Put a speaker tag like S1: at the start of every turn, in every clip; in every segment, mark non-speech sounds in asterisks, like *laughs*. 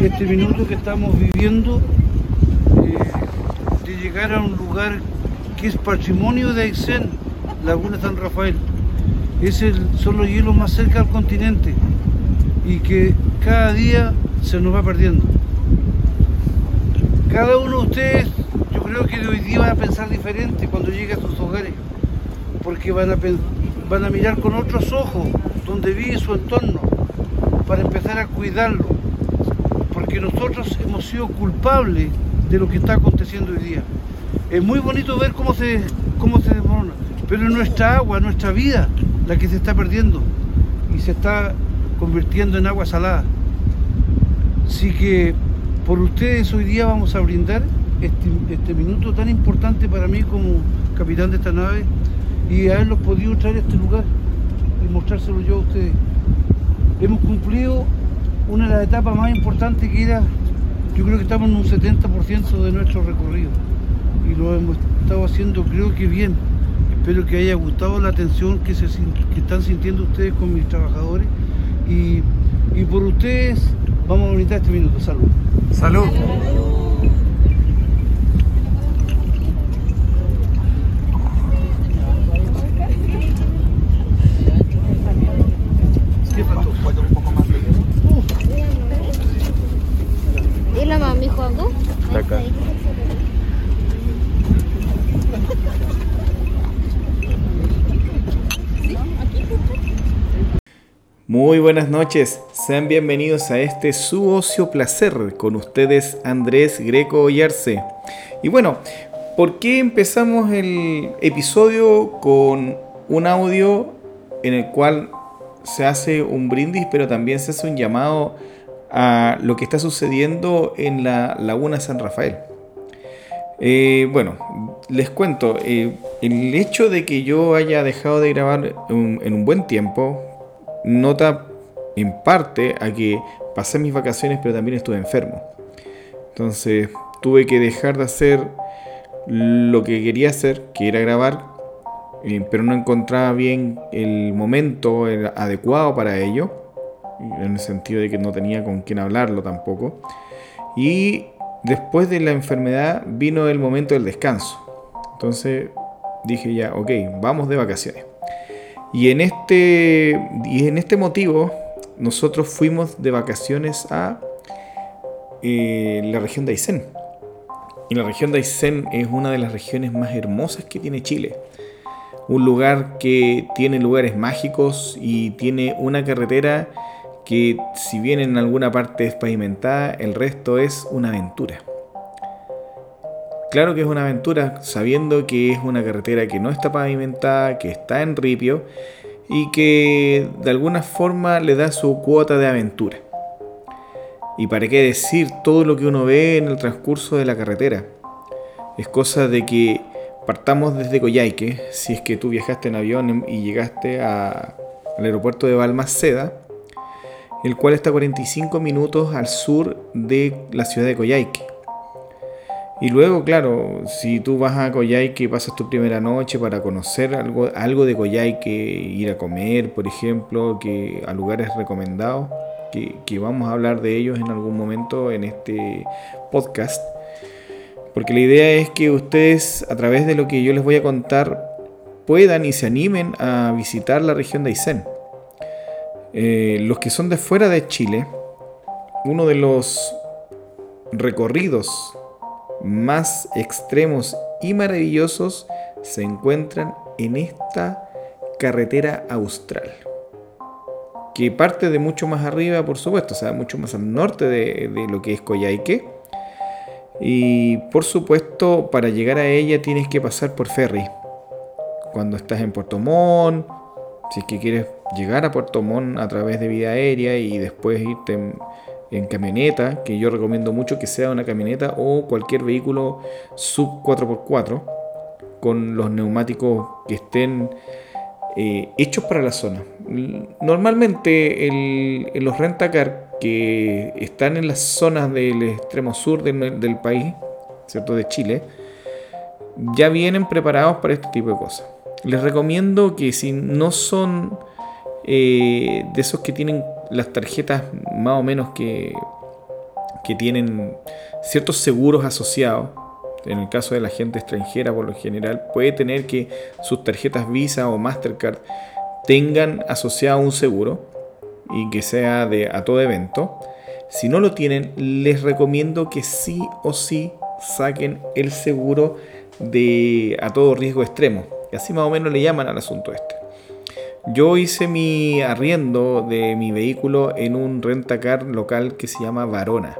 S1: este minuto que estamos viviendo eh, de llegar a un lugar que es patrimonio de Aysén, Laguna San Rafael. Es el, son los hielos más cerca al continente y que cada día se nos va perdiendo. Cada uno de ustedes, yo creo que de hoy día va a pensar diferente cuando llegue a sus hogares, porque van van a mirar con otros ojos donde vive su entorno, para empezar a cuidarlo, porque nosotros hemos sido culpables de lo que está aconteciendo hoy día. Es muy bonito ver cómo se, cómo se desmorona, pero es nuestra agua, nuestra vida, la que se está perdiendo y se está convirtiendo en agua salada. Así que por ustedes hoy día vamos a brindar este, este, minuto tan importante para mí como capitán de esta nave y haberlos podido traer a este lugar y mostrárselo yo a ustedes. Hemos cumplido una de las etapas más importantes que era, yo creo que estamos en un 70% de nuestro recorrido y lo hemos estado haciendo creo que bien. Espero que haya gustado la atención que, se, que están sintiendo ustedes con mis trabajadores y, y por ustedes vamos a brindar este minuto. Salud.
S2: Salud.
S1: ¿Qué faltó?
S3: ¿Y la mami jugando?
S2: Acá. Muy noches, sean bienvenidos a este su ocio placer con ustedes Andrés Greco Ollarse. Y bueno, ¿por qué empezamos el episodio con un audio en el cual se hace un brindis, pero también se hace un llamado a lo que está sucediendo en la Laguna San Rafael? Eh, bueno, les cuento, eh, el hecho de que yo haya dejado de grabar en un buen tiempo nota en parte a que pasé mis vacaciones pero también estuve enfermo. Entonces tuve que dejar de hacer lo que quería hacer, que era grabar, eh, pero no encontraba bien el momento adecuado para ello, en el sentido de que no tenía con quién hablarlo tampoco. Y después de la enfermedad vino el momento del descanso. Entonces dije ya, ok, vamos de vacaciones. Y en este, y en este motivo, nosotros fuimos de vacaciones a eh, la región de Aysén. Y la región de Aysén es una de las regiones más hermosas que tiene Chile. Un lugar que tiene lugares mágicos y tiene una carretera que si bien en alguna parte es pavimentada, el resto es una aventura. Claro que es una aventura sabiendo que es una carretera que no está pavimentada, que está en ripio y que de alguna forma le da su cuota de aventura. Y para qué decir todo lo que uno ve en el transcurso de la carretera. Es cosa de que partamos desde Coyhaique, si es que tú viajaste en avión y llegaste al aeropuerto de Balmaceda, el cual está a 45 minutos al sur de la ciudad de Coyhaique. Y luego, claro, si tú vas a Coyhaique, pasas tu primera noche para conocer algo, algo de Coyhaique, ir a comer, por ejemplo, que a lugares recomendados, que, que vamos a hablar de ellos en algún momento en este podcast. Porque la idea es que ustedes, a través de lo que yo les voy a contar, puedan y se animen a visitar la región de Aysén. Eh, los que son de fuera de Chile, uno de los recorridos más extremos y maravillosos se encuentran en esta carretera austral. Que parte de mucho más arriba, por supuesto, o sea, mucho más al norte de, lo que es Coyhaique. Y por supuesto, para llegar a ella tienes que pasar por ferry. Cuando estás en Puerto Montt, si es que quieres llegar a Puerto Montt a través de vía aérea y después irte en, en camioneta, que yo recomiendo mucho que sea una camioneta o cualquier vehículo sub 4x4 con los neumáticos que estén eh, hechos para la zona. Normalmente el- los rentacar que están en las zonas del extremo sur del, del país, ¿cierto? De Chile, ya vienen preparados para este tipo de cosas. Les recomiendo que si no son eh, de esos que tienen las tarjetas más o menos que, que tienen ciertos seguros asociados. En el caso de la gente extranjera, por lo general, puede tener que sus tarjetas Visa o Mastercard tengan asociado un seguro y que sea de a todo evento. Si no lo tienen, les recomiendo que sí o sí saquen el seguro de a todo riesgo extremo. Y así más o menos le llaman al asunto este. Yo hice mi arriendo de mi vehículo en un rentacar local que se llama Varona.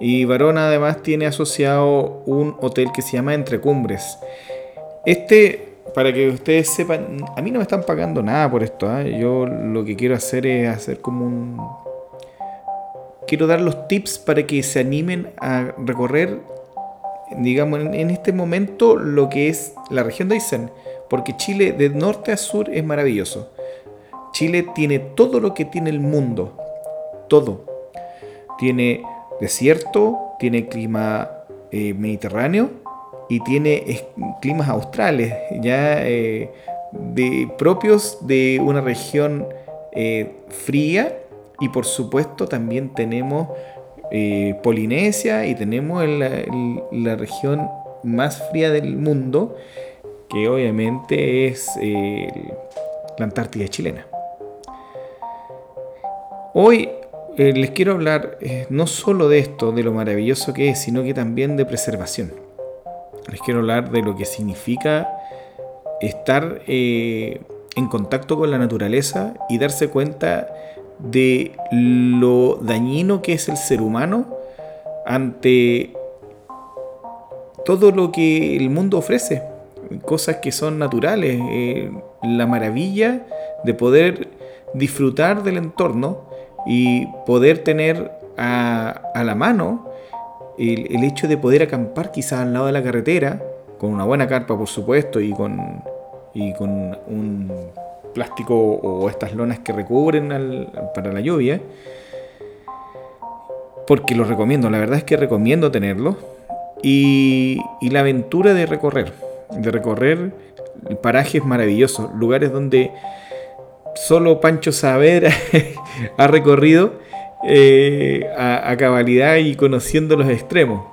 S2: Y Varona además tiene asociado un hotel que se llama Entre Cumbres. Este, para que ustedes sepan, a mí no me están pagando nada por esto. ¿ah? Yo lo que quiero hacer es hacer como un... Quiero dar los tips para que se animen a recorrer, digamos, en este momento lo que es la región de Aysén porque Chile de norte a sur es maravilloso. Chile tiene todo lo que tiene el mundo, todo. Tiene desierto, tiene clima eh, mediterráneo y tiene climas australes, ya eh, de, propios de una región eh, fría y por supuesto también tenemos Polinesia y tenemos la región más fría del mundo que obviamente es eh, la Antártida chilena. Hoy eh, les quiero hablar eh, no solo de esto, de lo maravilloso que es, sino que también de preservación. Les quiero hablar de lo que significa estar en contacto con la naturaleza y darse cuenta de lo dañino que es el ser humano ante todo lo que el mundo ofrece cosas que son naturales, eh, la maravilla de poder disfrutar del entorno y poder tener a, la mano el, hecho de poder acampar quizás al lado de la carretera, con una buena carpa por supuesto y con, y con un plástico o estas lonas que recubren para la lluvia. Porque lo recomiendo, la verdad es que recomiendo tenerlo. Y, y la aventura de recorrer de recorrer parajes maravillosos, lugares donde solo Pancho Saavedra *laughs* ha recorrido eh, a, cabalidad y conociendo los extremos.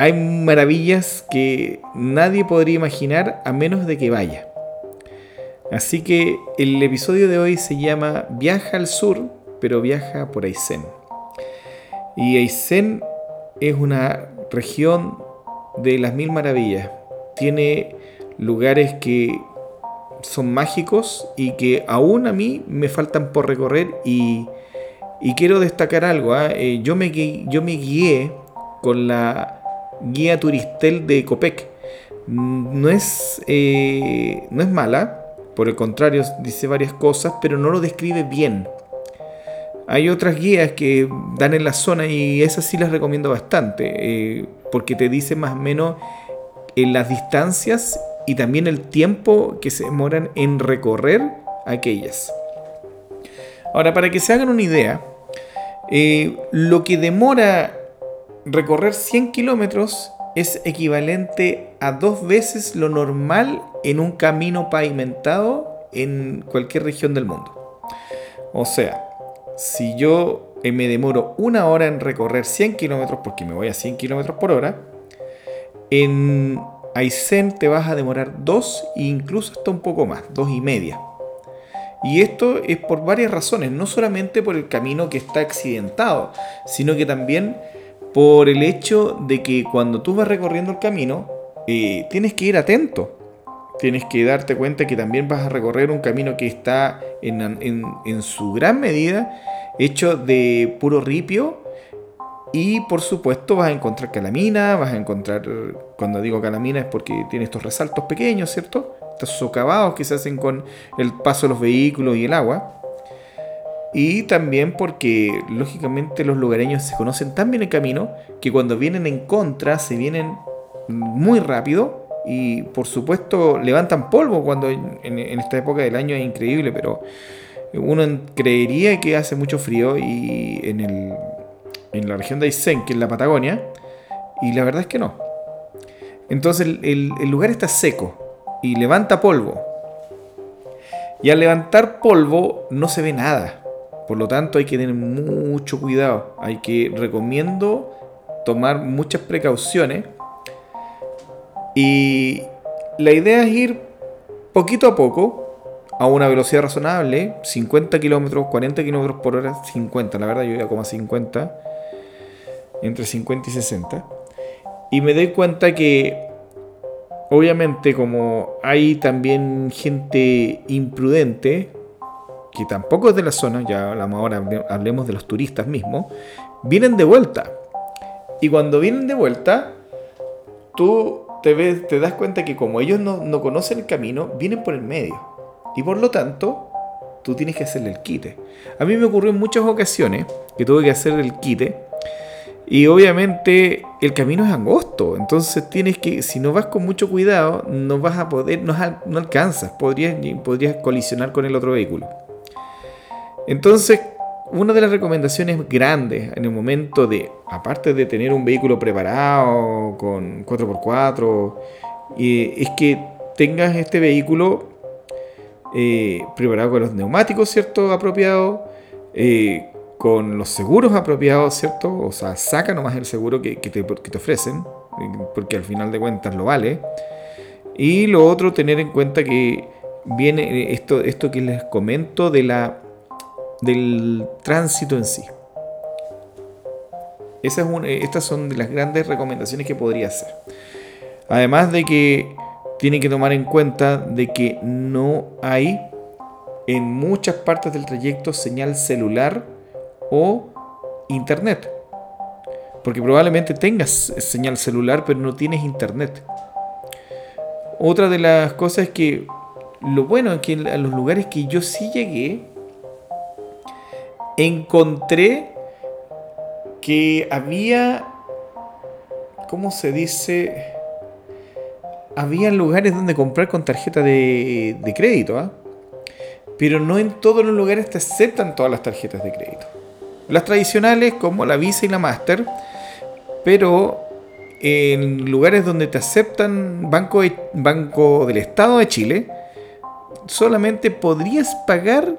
S2: Hay maravillas que nadie podría imaginar a menos de que vaya. Así que el episodio de hoy se llama Viaja al sur, pero viaja por Aysén. Y Aysén es una región de las mil maravillas. Tiene lugares que son mágicos y que aún a mí me faltan por recorrer y, quiero destacar algo. ¿ah? Eh, yo, me, guié con la guía turistel de Copec. No es, eh, no es mala, por el contrario, dice varias cosas, pero no lo describe bien. Hay otras guías que dan en la zona y esas sí las recomiendo bastante, eh, porque te dice más o menos en las distancias y también el tiempo que se demoran en recorrer aquellas. Ahora, para que se hagan una idea, eh, lo que demora recorrer 100 kilómetros es equivalente a dos veces lo normal en un camino pavimentado en cualquier región del mundo. O sea, si yo me demoro una hora en recorrer 100 kilómetros, porque me voy a 100 kilómetros por hora, en Aysén te vas a demorar dos e incluso hasta un poco más, dos y media. Y esto es por varias razones, no solamente por el camino que está accidentado, sino que también por el hecho de que cuando tú vas recorriendo el camino, eh, tienes que ir atento tienes que darte cuenta que también vas a recorrer un camino que está en, su gran medida hecho de puro ripio y por supuesto vas a encontrar calamina, vas a encontrar, cuando digo calamina es porque tiene estos resaltos pequeños, ¿cierto? Estos socavados que se hacen con el paso de los vehículos y el agua. Y también porque lógicamente los lugareños se conocen tan bien el camino que cuando vienen en contra se vienen muy rápido y por supuesto levantan polvo cuando en, esta época del año es increíble, pero uno creería que hace mucho frío y en, el, en la región de Aysén, que es la Patagonia, y la verdad es que no. Entonces el, el lugar está seco y levanta polvo. Y al levantar polvo no se ve nada. Por lo tanto, hay que tener mucho cuidado. Hay que recomiendo tomar muchas precauciones. Y la idea es ir poquito a poco, a una velocidad razonable, 50 kilómetros, 40 kilómetros por hora, 50, la verdad yo iba como a 50, entre 50 y 60. Y me doy cuenta que, obviamente, como hay también gente imprudente, que tampoco es de la zona, ya hablamos ahora, hablemos de los turistas mismos, vienen de vuelta. Y cuando vienen de vuelta, tú te, das cuenta que como ellos no conocen el camino, vienen por el medio. Y por lo tanto, tú tienes que hacerle el quite. A mí me ocurrió en muchas ocasiones que tuve que hacer el quite. Y obviamente el camino es angosto. Entonces tienes que, si no vas con mucho cuidado, no vas a poder, no, no alcanzas. Podrías, podrías colisionar con el otro vehículo. Entonces, una de las recomendaciones grandes en el momento de, aparte de tener un vehículo preparado con 4x4, eh, es que tengas este vehículo eh, preparado con los neumáticos, ¿cierto? Apropiados, eh, con los seguros apropiados, ¿cierto? O sea, saca nomás el seguro que, te, te, ofrecen, porque al final de cuentas lo vale. Y lo otro, tener en cuenta que viene eh, esto, esto que les comento de la, del tránsito en sí. Esa estas son de las grandes recomendaciones que podría hacer. Además de que tiene que tomar en cuenta de que no hay en muchas partes del trayecto señal celular o internet. Porque probablemente tengas señal celular pero no tienes internet. Otra de las cosas es que lo bueno es que a los lugares que yo sí llegué, encontré que había, ¿cómo se dice? Había lugares donde comprar con tarjeta de, crédito, ¿ah? pero no en todos los lugares te aceptan todas las tarjetas de crédito. Las tradicionales como la Visa y la Master, pero en lugares donde te aceptan Banco, Banco del Estado de Chile, solamente podrías pagar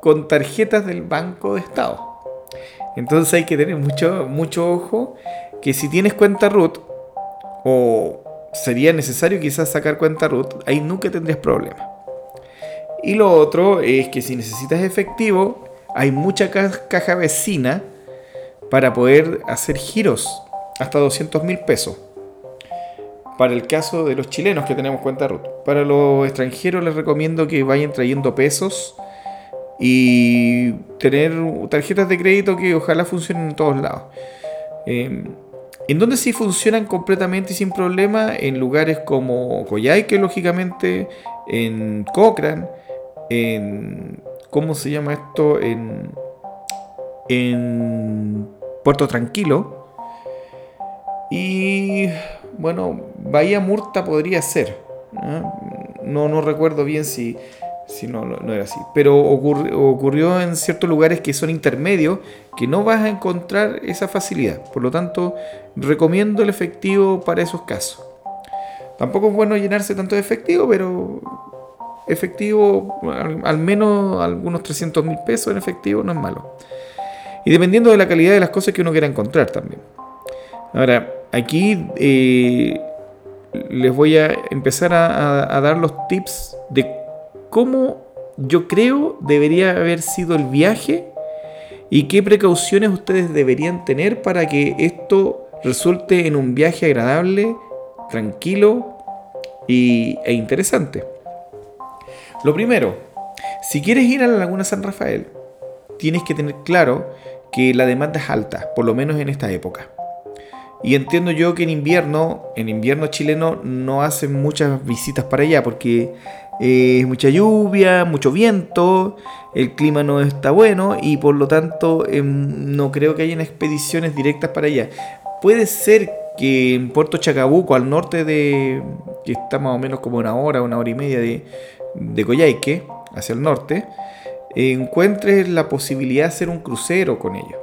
S2: con tarjetas del Banco de Estado. Entonces hay que tener mucho, mucho ojo que si tienes cuenta root o sería necesario quizás sacar cuenta root, ahí nunca tendrías problema. Y lo otro es que si necesitas efectivo, hay mucha caja vecina para poder hacer giros hasta 200 mil pesos. Para el caso de los chilenos que tenemos cuenta root. Para los extranjeros les recomiendo que vayan trayendo pesos y tener tarjetas de crédito que ojalá funcionen en todos lados. Em, en donde sí funcionan completamente y sin problema en lugares como Coyhaique, lógicamente, en Cochrane, en. ¿Cómo se llama esto? En. En Puerto Tranquilo. Y. Bueno, Bahía Murta podría ser. No recuerdo bien si si no, no era así. Pero ocurrió en ciertos lugares que son intermedios que no vas a encontrar esa facilidad. Por lo tanto, recomiendo el efectivo para esos casos. Tampoco es bueno llenarse tanto de efectivo, pero efectivo, al, menos algunos 300 mil pesos en efectivo no es malo. Y dependiendo de la calidad de las cosas que uno quiera encontrar también. Ahora, aquí eh, les voy a empezar a, a dar los tips de cómo yo creo debería haber sido el viaje y qué precauciones ustedes deberían tener para que esto resulte en un viaje agradable, tranquilo y, e interesante. Lo primero, si quieres ir a la Laguna San Rafael, tienes que tener claro que la demanda es alta, por lo menos en esta época. Y entiendo yo que en invierno, en invierno chileno, no hacen muchas visitas para allá porque es mucha lluvia, mucho viento, el clima no está bueno y por lo tanto em, no creo que hayan expediciones directas para allá. Puede ser que en Puerto Chacabuco, al norte de, que está más o menos como una hora, una hora y media de, de Coyhaique, hacia el norte, encuentres la posibilidad de hacer un crucero con ellos.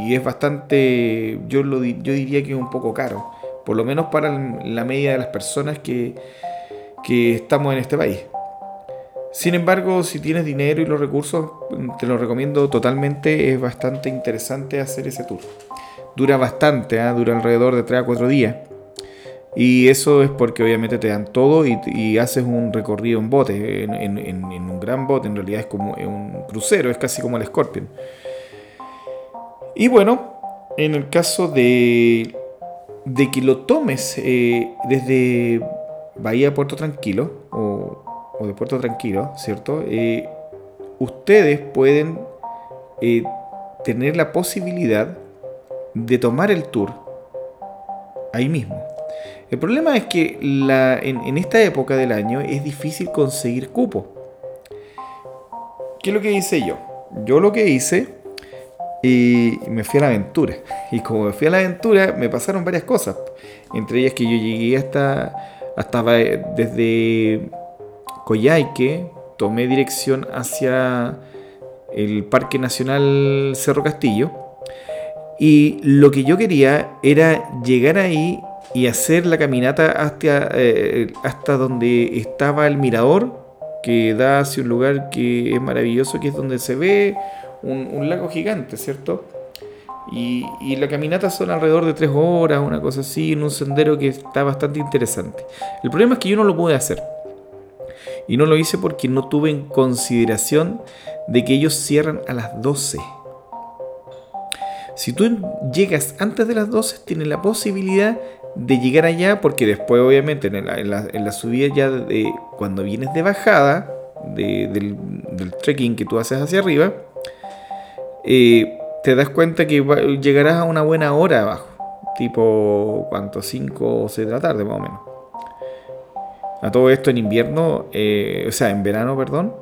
S2: Y es bastante, yo, lo, yo diría que es un poco caro, por lo menos para la media de las personas que, que estamos en este país. Sin embargo, si tienes dinero y los recursos, te lo recomiendo totalmente. Es bastante interesante hacer ese tour. Dura bastante, ¿eh? dura alrededor de 3 a 4 días. Y eso es porque obviamente te dan todo y, haces un recorrido en bote, en, un gran bote, en realidad es como un crucero, es casi como el Scorpion. Y bueno, en el caso de, de que lo tomes eh, desde Bahía Puerto Tranquilo, o, de Puerto Tranquilo, ¿cierto? Eh, ustedes pueden eh, tener la posibilidad de tomar el tour ahí mismo. El problema es que en, esta época del año es difícil conseguir cupo. ¿Qué es lo que hice yo? Yo lo que hice y me fui a la aventura. *laughs* Y como me fui a la aventura, me pasaron varias cosas. Entre ellas que yo llegué hasta, hasta desde Coyhaique, tomé dirección hacia el Parque Nacional Cerro Castillo. Y lo que yo quería era llegar ahí y hacer la caminata hasta, eh, hasta donde estaba el mirador, que da hacia un lugar que es maravilloso, que es donde se ve un, lago gigante, ¿cierto? Y, la caminata son alrededor de tres horas, una cosa así, en un sendero que está bastante interesante. El problema es que yo no lo pude hacer. Y no lo hice porque no tuve en consideración de que ellos cierran a las 12. Si tú llegas antes de las 12, tienes la posibilidad de llegar allá, porque después obviamente en la, subida ya de, cuando vienes de bajada del, trekking que tú haces hacia arriba, eh, te das cuenta que llegarás a una buena hora abajo, tipo, ¿cuánto? 5 o 6 de la tarde más o menos. A todo esto en invierno, eh, o sea, en verano, perdón,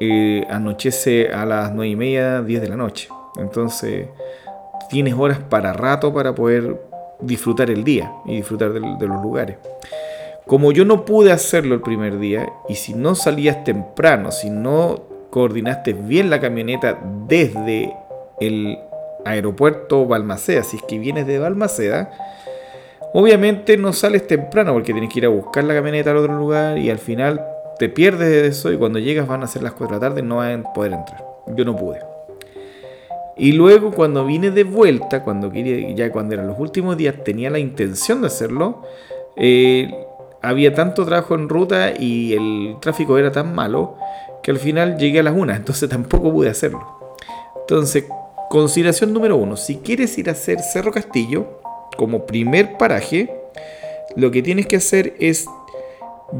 S2: eh, anochece a las 9 y media, 10 de la noche. Entonces, tienes horas para rato para poder disfrutar el día y disfrutar de, los lugares. Como yo no pude hacerlo el primer día, y si no salías temprano, si no coordinaste bien la camioneta desde el aeropuerto Balmaceda, si es que vienes de Balmaceda, obviamente no sales temprano porque tienes que ir a buscar la camioneta al otro lugar y al final te pierdes de eso y cuando llegas van a ser las 4 de la tarde y no van a poder entrar. Yo no pude. Y luego cuando vine de vuelta, cuando quería, ya cuando eran los últimos días, tenía la intención de hacerlo. Eh, había tanto trabajo en ruta y el tráfico era tan malo que al final llegué a las una, *laughs* entonces tampoco pude hacerlo. Entonces, consideración número uno, si quieres ir a hacer Cerro Castillo como primer paraje, lo que tienes que hacer es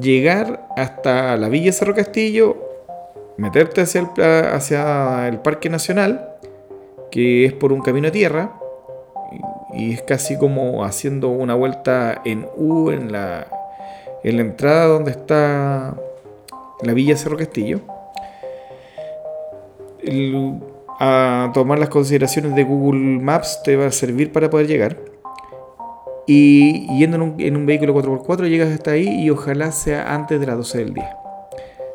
S2: llegar hasta la Villa Cerro Castillo, meterte hacia el, Parque Nacional, que es por un camino a tierra y es casi como haciendo una vuelta en U en la, en la entrada donde está la Villa Cerro Castillo. A tomar las consideraciones de Google Maps te va a servir para poder llegar. Y yendo en un, vehículo 4x4 llegas hasta ahí y ojalá sea antes de las 12 del día.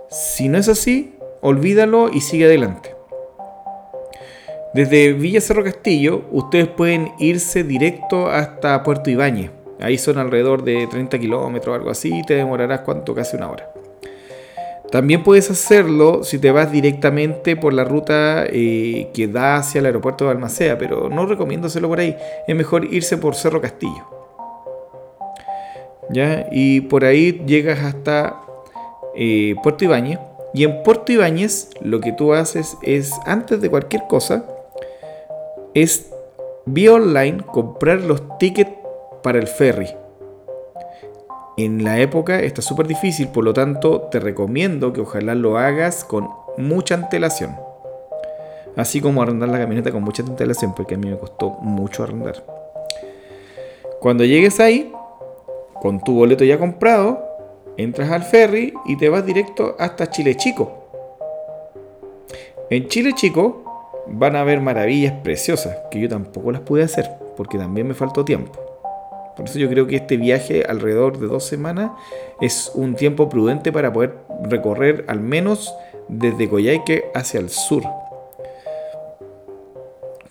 S2: Si no es así, olvídalo y sigue adelante. Desde Villa Cerro Castillo, ustedes pueden irse directo hasta Puerto Ibáñez. Ahí son alrededor de 30 kilómetros algo así, y te demorarás cuánto, casi una hora. También puedes hacerlo si te vas directamente por la ruta eh, que da hacia el aeropuerto de Almacea, pero no recomiendo hacerlo por ahí. Es mejor irse por Cerro Castillo. ¿Ya? Y por ahí llegas hasta eh, Puerto Ibáñez. Y en Puerto Ibáñez lo que tú haces es, antes de cualquier cosa, es vía online comprar los tickets para el ferry. En la época está súper difícil, por lo tanto te recomiendo que ojalá lo hagas con mucha antelación. Así como arrendar la camioneta con mucha antelación, porque a mí me costó mucho arrendar. Cuando llegues ahí, con tu boleto ya comprado, entras al ferry y te vas directo hasta Chile Chico. En Chile Chico van a haber maravillas preciosas que yo tampoco las pude hacer porque también me faltó tiempo. Por eso yo creo que este viaje alrededor de dos semanas es un tiempo prudente para poder recorrer al menos desde Coyhaique hacia el sur.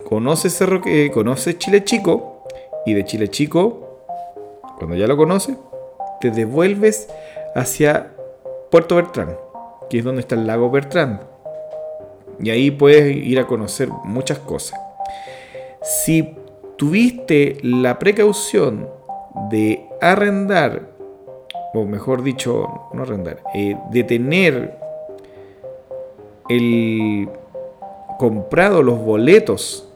S2: Conoce Cerro, que conoce Chile Chico y de Chile Chico, cuando ya lo conoces, te devuelves hacia Puerto Bertrán. que es donde está el lago Bertrand. Y ahí puedes ir a conocer muchas cosas. Si tuviste la precaución de arrendar, o mejor dicho, no arrendar, eh, de tener el comprado los boletos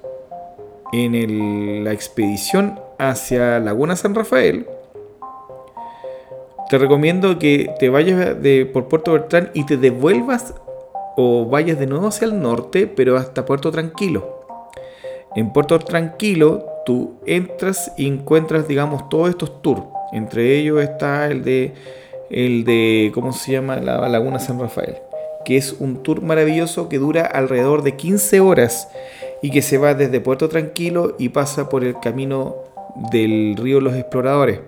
S2: en la expedición hacia Laguna San Rafael, te recomiendo que te vayas de, por Puerto Bertrán y te devuelvas o vayas de nuevo hacia el norte, pero hasta Puerto Tranquilo. En Puerto Tranquilo entras y encuentras, digamos, todos estos tours. Entre ellos está el de, el de ¿cómo se llama? La Laguna San Rafael. Que es un tour maravilloso que dura alrededor de 15 horas y que se va desde Puerto Tranquilo y pasa por el camino del río Los Exploradores.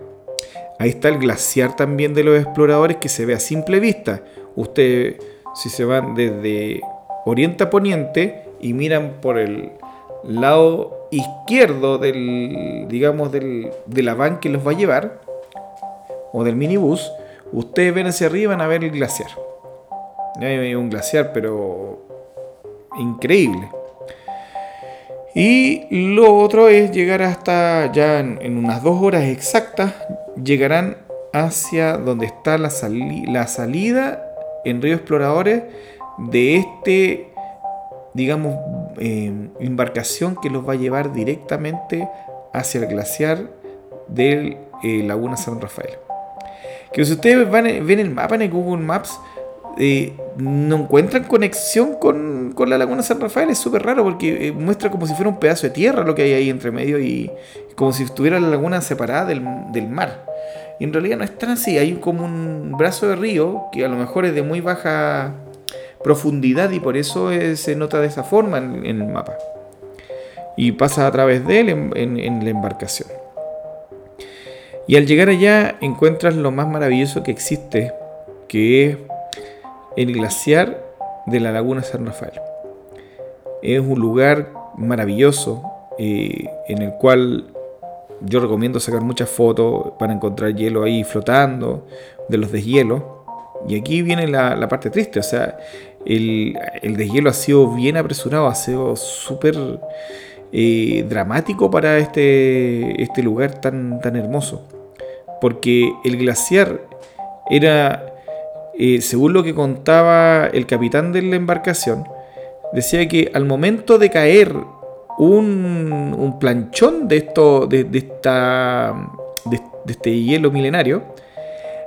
S2: Ahí está el glaciar también de los exploradores que se ve a simple vista. Usted, si se van desde oriente a poniente y miran por el lado izquierdo del, digamos, del, de la van que los va a llevar, o del minibús, ustedes ven hacia arriba van a ver el glaciar. Hay un glaciar, pero increíble. Y lo otro es llegar hasta ya en, unas dos horas exactas, llegarán hacia donde está la, la salida en Río Exploradores de este, digamos, em, embarcación que los va a llevar directamente hacia el glaciar de eh, Laguna San Rafael. Que si ustedes van, ven el mapa en el Google Maps, eh, no encuentran conexión con, la Laguna San Rafael. Es súper raro porque eh, muestra como si fuera un pedazo de tierra lo que hay ahí entre medio y como si estuviera la laguna separada del, mar. Y en realidad no es tan así. Hay como un brazo de río que a lo mejor es de muy baja profundidad y por eso se nota de esa forma en, el mapa. Y pasa a través de él en la embarcación. Y al llegar allá encuentras lo más maravilloso que existe, que es el glaciar de la Laguna San Rafael. Es un lugar maravilloso eh, en el cual yo recomiendo sacar muchas fotos para encontrar hielo ahí flotando, de los deshielos. Y aquí viene la, parte triste, o sea, el, el, deshielo ha sido bien apresurado, ha sido súper eh, dramático para este, este lugar tan, tan hermoso. Porque el glaciar era eh, según lo que contaba el capitán de la embarcación, decía que al momento de caer un, planchón de, esto, de, esta, de, este hielo milenario,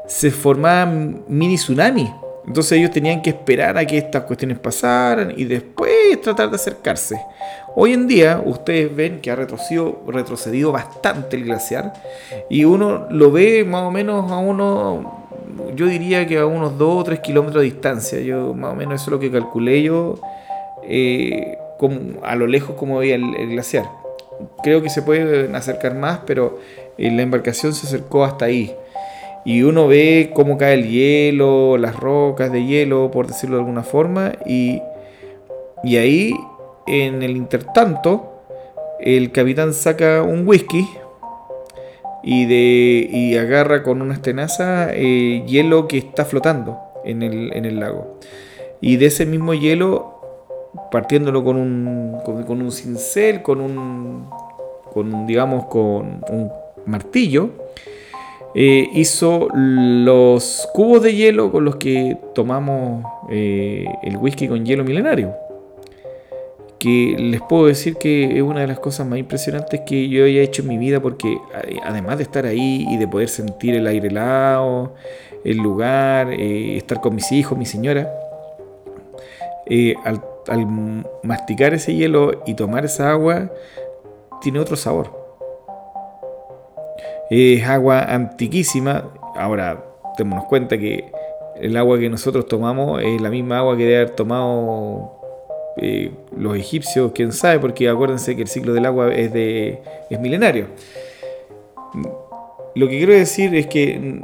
S2: se formaban mini tsunamis. Entonces ellos tenían que esperar a que estas cuestiones pasaran y después tratar de acercarse. Hoy en día ustedes ven que ha retrocedido, bastante el glaciar y uno lo ve más o menos a uno yo diría que a unos 2 o 3 kilómetros de distancia. Yo más o menos eso es lo que calculé yo eh, a lo lejos como veía el, glaciar. Creo que se pueden acercar más, pero eh, la embarcación se acercó hasta ahí. Y uno ve cómo cae el hielo, las rocas de hielo, por decirlo de alguna forma. Y, y ahí, en el intertanto, el capitán saca un whisky, y, de, y agarra con una tenaza eh, hielo que está flotando en el, lago. Y de ese mismo hielo, partiéndolo con un, con, un cincel, con un, con, digamos, con un martillo, eh, hizo los cubos de hielo con los que tomamos eh, el whisky con hielo milenario que les puedo decir que es una de las cosas más impresionantes que yo haya hecho en mi vida porque además de estar ahí y de poder sentir el aire helado, el lugar, eh, estar con mis hijos, mi señora, eh, al, masticar ese hielo y tomar esa agua, tiene otro sabor. Es agua antiquísima. Ahora, démonos cuenta que el agua que nosotros tomamos es la misma agua que debe haber tomado eh, los egipcios, quién sabe, porque acuérdense que el ciclo del agua es, de, es milenario. Lo que quiero decir es que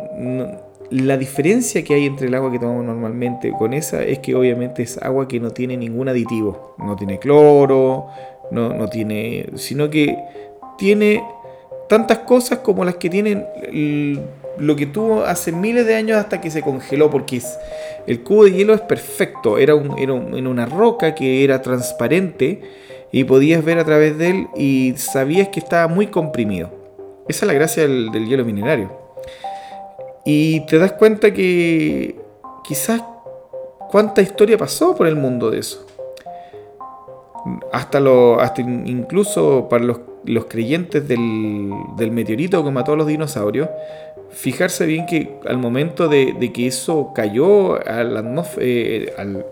S2: la diferencia que hay entre el agua que tomamos normalmente con esa es que obviamente es agua que no tiene ningún aditivo, no tiene cloro, no, no tiene, sino que tiene tantas cosas como las que tienen lo que tuvo hace miles de años hasta que se congeló, porque el cubo de hielo es perfecto, era, un, era, una roca que era transparente y podías ver a través de él y sabías que estaba muy comprimido. Esa es la gracia del, del hielo minerario. Y te das cuenta que quizás cuánta historia pasó por el mundo de eso. Hasta, lo, hasta incluso para los, creyentes del, del, meteorito que mató a los dinosaurios, fijarse bien que al momento de, que eso cayó a la atmósfera, eh,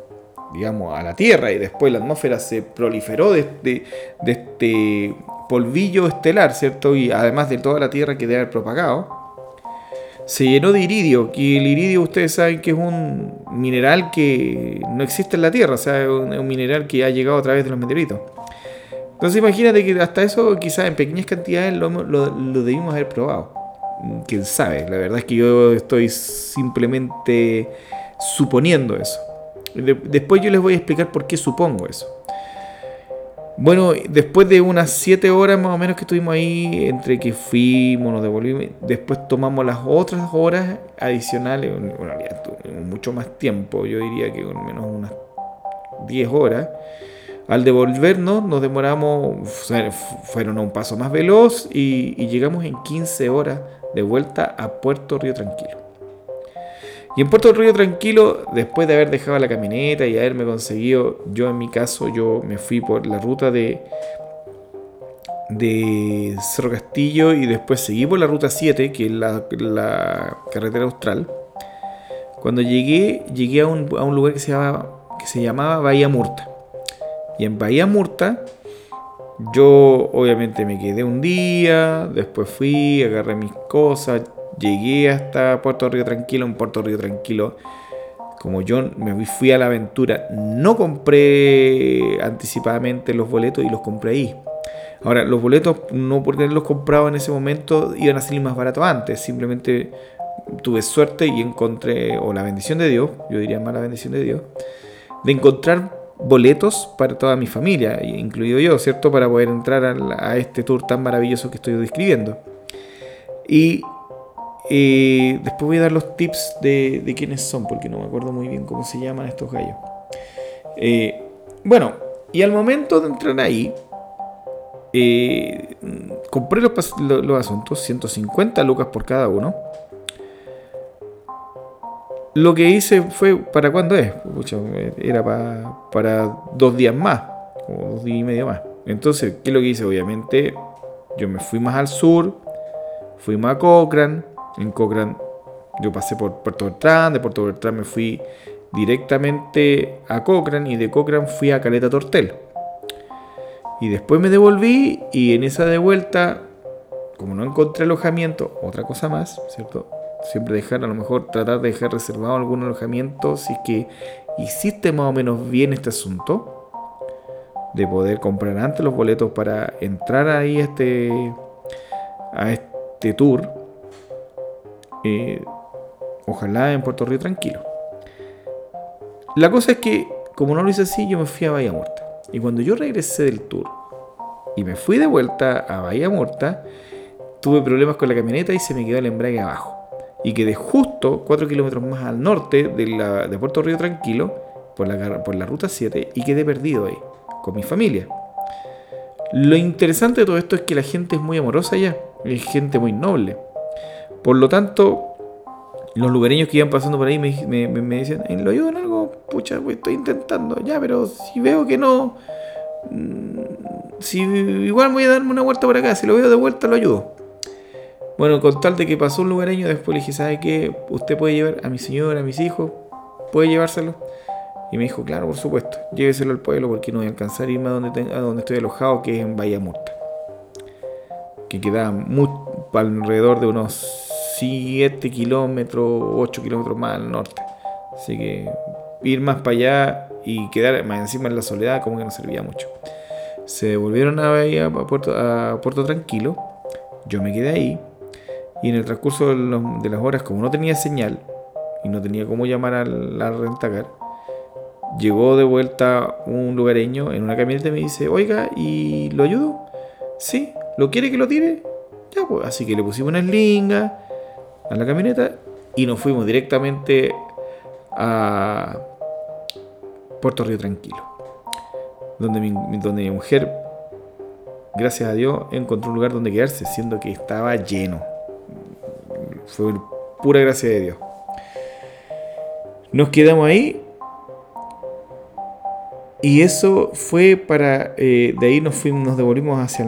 S2: digamos, a la Tierra y después la atmósfera se proliferó de, de, este polvillo estelar, ¿cierto? Y además de toda la Tierra que debe haber propagado, se llenó de iridio, y el iridio ustedes saben que es un mineral que no existe en la Tierra, o sea, es un, mineral que ha llegado a través de los meteoritos. Entonces imagínate que hasta eso quizás en pequeñas cantidades lo, lo debimos haber probado. Quién sabe, la verdad es que yo estoy simplemente suponiendo eso. Después yo les voy a explicar por qué supongo eso. Bueno, después de unas 7 horas más o menos que estuvimos ahí, entre que fuimos, nos devolvimos, después tomamos las otras horas adicionales, mucho más tiempo, yo diría que con menos unas 10 horas. Al devolvernos nos demoramos, fueron a un paso más veloz y, y llegamos en 15 horas de vuelta a Puerto Río Tranquilo. Y en Puerto Río Tranquilo, después de haber dejado la camioneta y haberme conseguido, yo en mi caso, yo me fui por la ruta de, de Cerro Castillo y después seguí por la ruta 7, que es la, carretera austral. Cuando llegué, llegué a un, lugar que se, llamaba, que se llamaba Bahía Murta. Y en Bahía Murta, yo obviamente me quedé un día, después fui, agarré mis cosas, Llegué hasta Puerto Río Tranquilo, en Puerto Río Tranquilo. Como yo me fui a la aventura, no compré anticipadamente los boletos y los compré ahí. Ahora, los boletos, no por tenerlos comprado en ese momento, iban a salir más baratos antes. Simplemente tuve suerte y encontré, o la bendición de Dios, yo diría más la bendición de Dios, de encontrar boletos para toda mi familia, incluido yo, ¿cierto? Para poder entrar a, a este tour tan maravilloso que estoy describiendo. Y después voy a dar los tips de, quiénes son, porque no me acuerdo muy bien cómo se llaman estos gallos. Eh, bueno, y al momento de entrar ahí, eh, compré los, asuntos, 150 lucas por cada uno. Lo que hice fue, ¿para cuándo es? era para, dos días más, o dos días y medio más. Entonces, ¿qué es lo que hice? Obviamente, yo me fui más al sur, fui más a Cochrane, en Cochrane. Yo pasé por Puerto Bertrán, de Puerto Bertrán me fui directamente a Cochrane y de Cochrane fui a Caleta Tortel. Y después me devolví y en esa de vuelta, como no encontré alojamiento, otra cosa más, ¿cierto? Siempre dejar, a lo mejor tratar de dejar reservado algún alojamiento si es que hiciste más o menos bien este asunto. De poder comprar antes los boletos para entrar ahí este, a este tour eh, ojalá en Puerto Río tranquilo. La cosa es que, como no lo hice así, yo me fui a Bahía Muerta. Y cuando yo regresé del tour y me fui de vuelta a Bahía Muerta, tuve problemas con la camioneta y se me quedó el embrague abajo. Y quedé justo 4 kilómetros más al norte de, Puerto Río Tranquilo, por la, por la ruta 7, y quedé perdido ahí, con mi familia. Lo interesante de todo esto es que la gente es muy amorosa allá, es gente muy noble. Por lo tanto, los lugareños que iban pasando por ahí me, me, decían, ¿lo ayudo en algo? Pucha, estoy intentando, ya, pero si veo que no, mm, si igual voy a darme una vuelta por acá, si lo veo de vuelta lo ayudo. Bueno, con tal de que pasó un lugareño, después le dije, ¿sabe qué? Usted puede llevar a mi señora, a mis hijos, puede llevárselo. Y me dijo, claro, por supuesto, lléveselo al pueblo porque no voy a alcanzar a irme a donde, a donde estoy alojado, que es en Bahía Murta. Que queda alrededor de unos 7 kilómetros, 8 kilómetros más al norte. Así que ir más para allá y quedar más encima en la soledad como que no servía mucho. Se devolvieron a, Puerto, Tranquilo. Yo me quedé ahí. Y en el transcurso de, las horas, como no tenía señal y no tenía cómo llamar a la rentacar, llegó de vuelta un lugareño en una camioneta y me dice, oiga, ¿y lo ayudo? Sí, ¿lo quiere que lo tire? Ya, pues, así que le pusimos una linga a la camioneta y nos fuimos directamente a Puerto Río Tranquilo, donde mi, donde mi mujer, gracias a Dios, encontró un lugar donde quedarse, siendo que estaba lleno. Fue pura gracia de Dios. Nos quedamos ahí y eso fue para. Eh, de ahí nos fuimos, nos devolvimos hacia.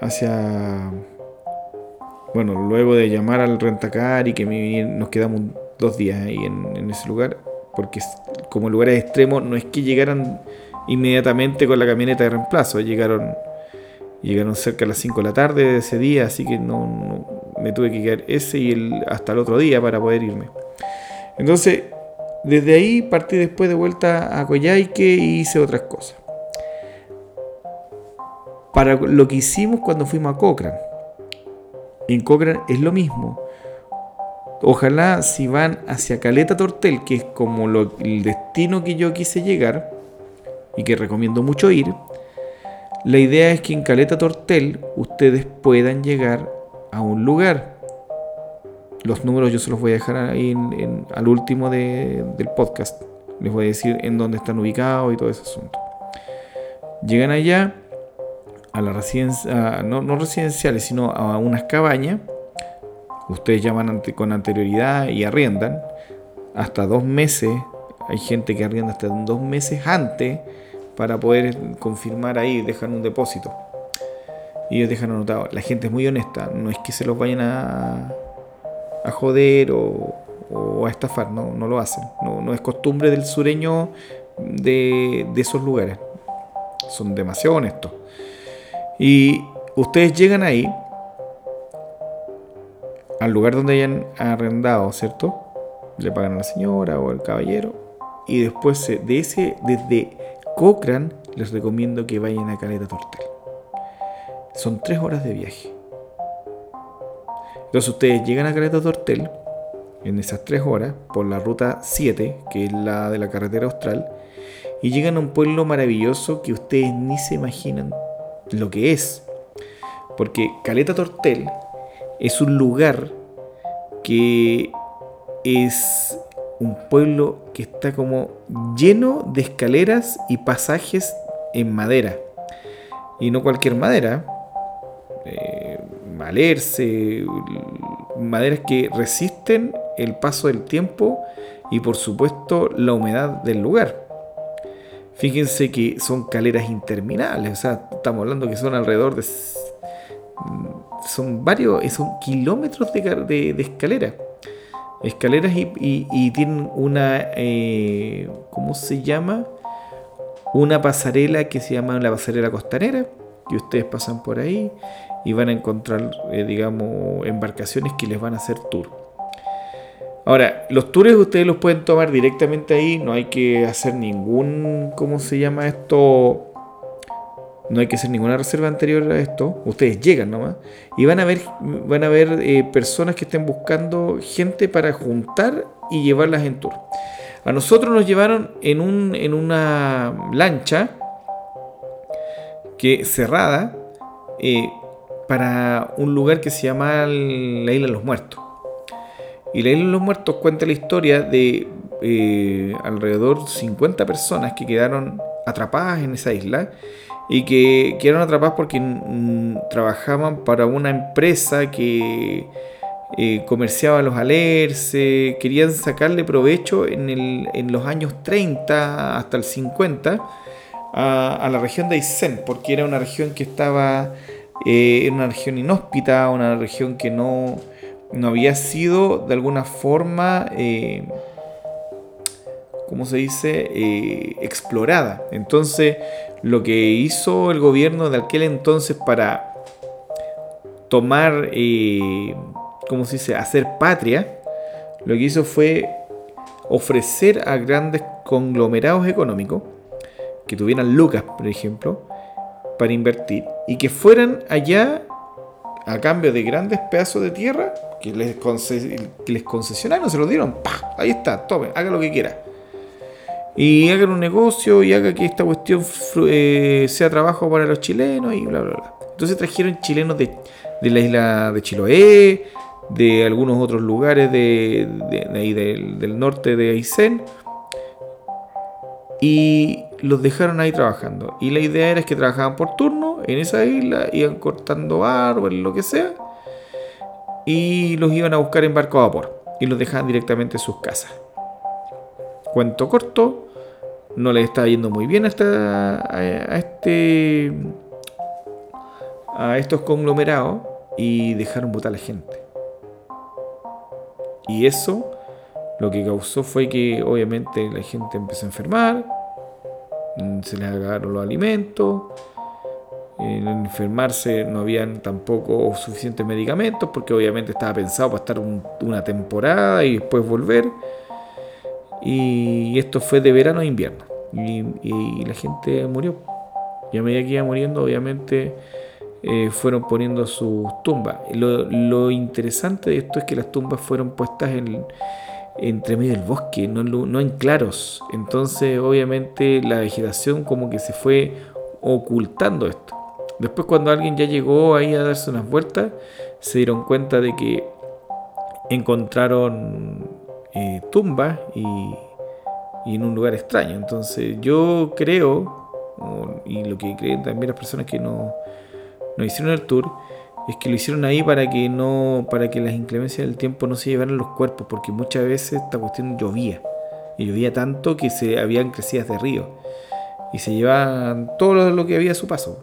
S2: hacia. Bueno, luego de llamar al rentacar y que nos quedamos dos días ahí en, ese lugar. Porque como el lugar es extremo, no es que llegaran inmediatamente con la camioneta de reemplazo. Llegaron. Llegaron cerca a las 5 de la tarde de ese día, así que no, me tuve que quedar ese y hasta el otro día para poder irme. Entonces, desde ahí partí después de vuelta a Coyhaique y hice otras cosas. Para lo que hicimos cuando fuimos a Cochrane. En Cochrane es lo mismo. Ojalá si van hacia Caleta Tortel, que es como el destino que yo quise llegar y que recomiendo mucho ir, la idea es que en Caleta Tortel ustedes puedan llegar a un lugar los números yo se los voy a dejar ahí al último del podcast. Les voy a decir en dónde están ubicados y todo ese asunto. Llegan allá a la residencia, no, residenciales, sino a unas cabañas. Ustedes llaman con anterioridad y arriendan. Hasta dos meses. Hay gente que arrienda hasta dos meses antes para poder confirmar ahí, dejar un depósito. Y ellos dejan anotado. La gente es muy honesta. No es que se los vayan a, a joder o, a estafar, no, no lo hacen. No, es costumbre del sureño de, esos lugares. Son demasiado honestos. Y ustedes llegan ahí, al lugar donde hayan arrendado, ¿cierto? Le pagan a la señora o al caballero. Y después de ese, desde Cochrane, les recomiendo que vayan a Caleta Tortel. Son tres horas de viaje. Entonces ustedes llegan a Caleta Tortel en esas tres horas por la ruta 7, que es la de la carretera austral, y llegan a un pueblo maravilloso que ustedes ni se imaginan lo que es. Porque Caleta Tortel es un lugar que es un pueblo que está como lleno de escaleras y pasajes en madera. Y no cualquier madera, eh, valerse, maderas que resisten el paso del tiempo y por supuesto la humedad del lugar. Fíjense que son caleras interminables, o sea, estamos hablando que son alrededor de... Son varios, son kilómetros de, de, escaleras. Escaleras y, tienen una... Eh, ¿Cómo se llama? Una pasarela que se llama la pasarela costanera, que ustedes pasan por ahí y van a encontrar, eh, digamos, embarcaciones que les van a hacer tour. Ahora, los tours ustedes los pueden tomar directamente ahí, no hay que hacer ningún, ¿cómo se llama esto? No hay que hacer ninguna reserva anterior a esto. Ustedes llegan nomás. Y van a ver, van a ver eh, personas que estén buscando gente para juntar y llevarlas en tour. A nosotros nos llevaron en, un, en una lancha que cerrada. Eh, para un lugar que se llama la Isla de los Muertos. Y la Isla de los Muertos cuenta la historia de eh, alrededor 50 personas que quedaron atrapadas en esa isla y que quedaron atrapadas porque mm, trabajaban para una empresa que eh, comerciaba los alerces, querían sacarle provecho en, los años 30 hasta el 50 a, a la región de Aysén, porque era una región que estaba eh, una región inhóspita, una región que no, no había sido de alguna forma, eh, ¿cómo se dice?, eh, explorada. Entonces, lo que hizo el gobierno de aquel entonces para tomar, eh, ¿cómo se dice?, hacer patria, lo que hizo fue ofrecer a grandes conglomerados económicos, que tuvieran lucas, por ejemplo, para invertir y que fueran allá a cambio de grandes pedazos de tierra que les, les concesionaron, se los dieron, ¡pah! Ahí está, tome, haga lo que quiera. Y hagan un negocio y haga que esta cuestión eh, sea trabajo para los chilenos y bla, bla, bla. Entonces trajeron chilenos de, de la isla de Chiloé, de algunos otros lugares de, ahí del, norte de Aysén y los dejaron ahí trabajando. Y la idea era que trabajaban por turno en esa isla, iban cortando árboles, lo que sea, y los iban a buscar en barco a vapor y los dejaban directamente en sus casas. Cuento corto, no les estaba yendo muy bien a, a este a estos conglomerados y dejaron votar a la gente. Y eso lo que causó fue que obviamente la gente empezó a enfermar, se les acabaron los alimentos, en enfermarse no habían tampoco suficientes medicamentos porque obviamente estaba pensado para estar una temporada y después volver. Y esto fue de verano a invierno. Y, la gente murió. Y a medida que iba muriendo, obviamente eh, fueron poniendo sus tumbas. Lo, interesante de esto es que las tumbas fueron puestas en, entre medio del bosque, no, no en claros. Entonces, obviamente, la vegetación como que se fue ocultando esto. Después cuando alguien ya llegó ahí a darse unas vueltas, se dieron cuenta de que encontraron eh, tumbas y, en un lugar extraño. Entonces yo creo, y lo que creen también las personas que no, no hicieron el tour, es que lo hicieron ahí para que no, para que las inclemencias del tiempo no se llevaran los cuerpos, porque muchas veces esta cuestión llovía. Y llovía tanto que se habían crecidas de río. Y se llevaban todo lo que había a su paso.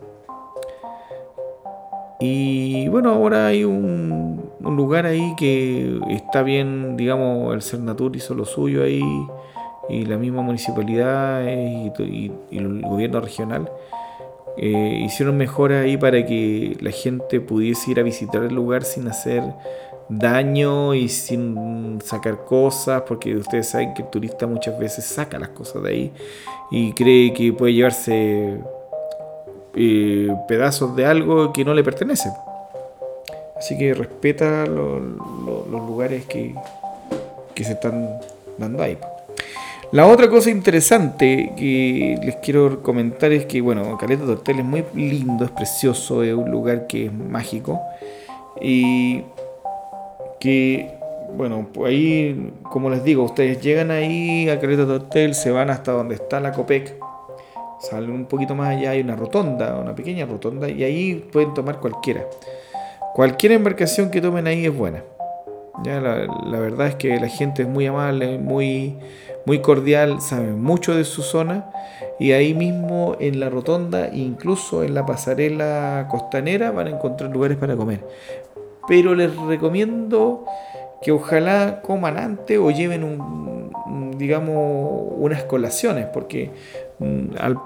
S2: Y bueno, ahora hay un, lugar ahí que está bien, digamos, el Cernatur hizo lo suyo ahí, y la misma municipalidad y, el gobierno regional eh, hicieron mejoras ahí para que la gente pudiese ir a visitar el lugar sin hacer daño y sin sacar cosas, porque ustedes saben que el turista muchas veces saca las cosas de ahí y cree que puede llevarse eh, pedazos de algo que no le pertenece. Así que respeta los lugares que, que se están dando ahí. La otra cosa interesante que les quiero comentar es que, bueno, Caleta Hotel es muy lindo, es precioso, es un lugar que es mágico. Y que, bueno, pues ahí, como les digo, ustedes llegan ahí a Caleta Hotel, se van hasta donde está la COPEC, Salen un poquito más allá, hay una rotonda, una pequeña rotonda, y ahí pueden tomar cualquiera. Cualquier embarcación que tomen ahí es buena. Ya, la, verdad es que la gente es muy amable, muy, muy cordial, sabe mucho de su zona y ahí mismo en la rotonda, incluso en la pasarela costanera, van a encontrar lugares para comer. Pero les recomiendo que ojalá coman antes o lleven digamos unas colaciones, porque mm, al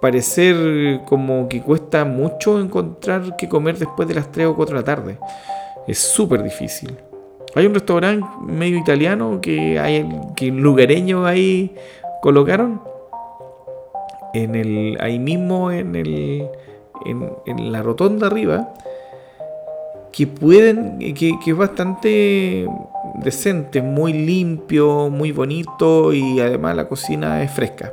S2: parecer como que cuesta mucho encontrar que comer después de las 3 o 4 de la tarde. Es súper difícil. Hay un restaurante medio italiano que hay que lugareños ahí colocaron en el ahí mismo en el en, la rotonda arriba que pueden que, que es bastante decente, muy limpio, muy bonito y además la cocina es fresca.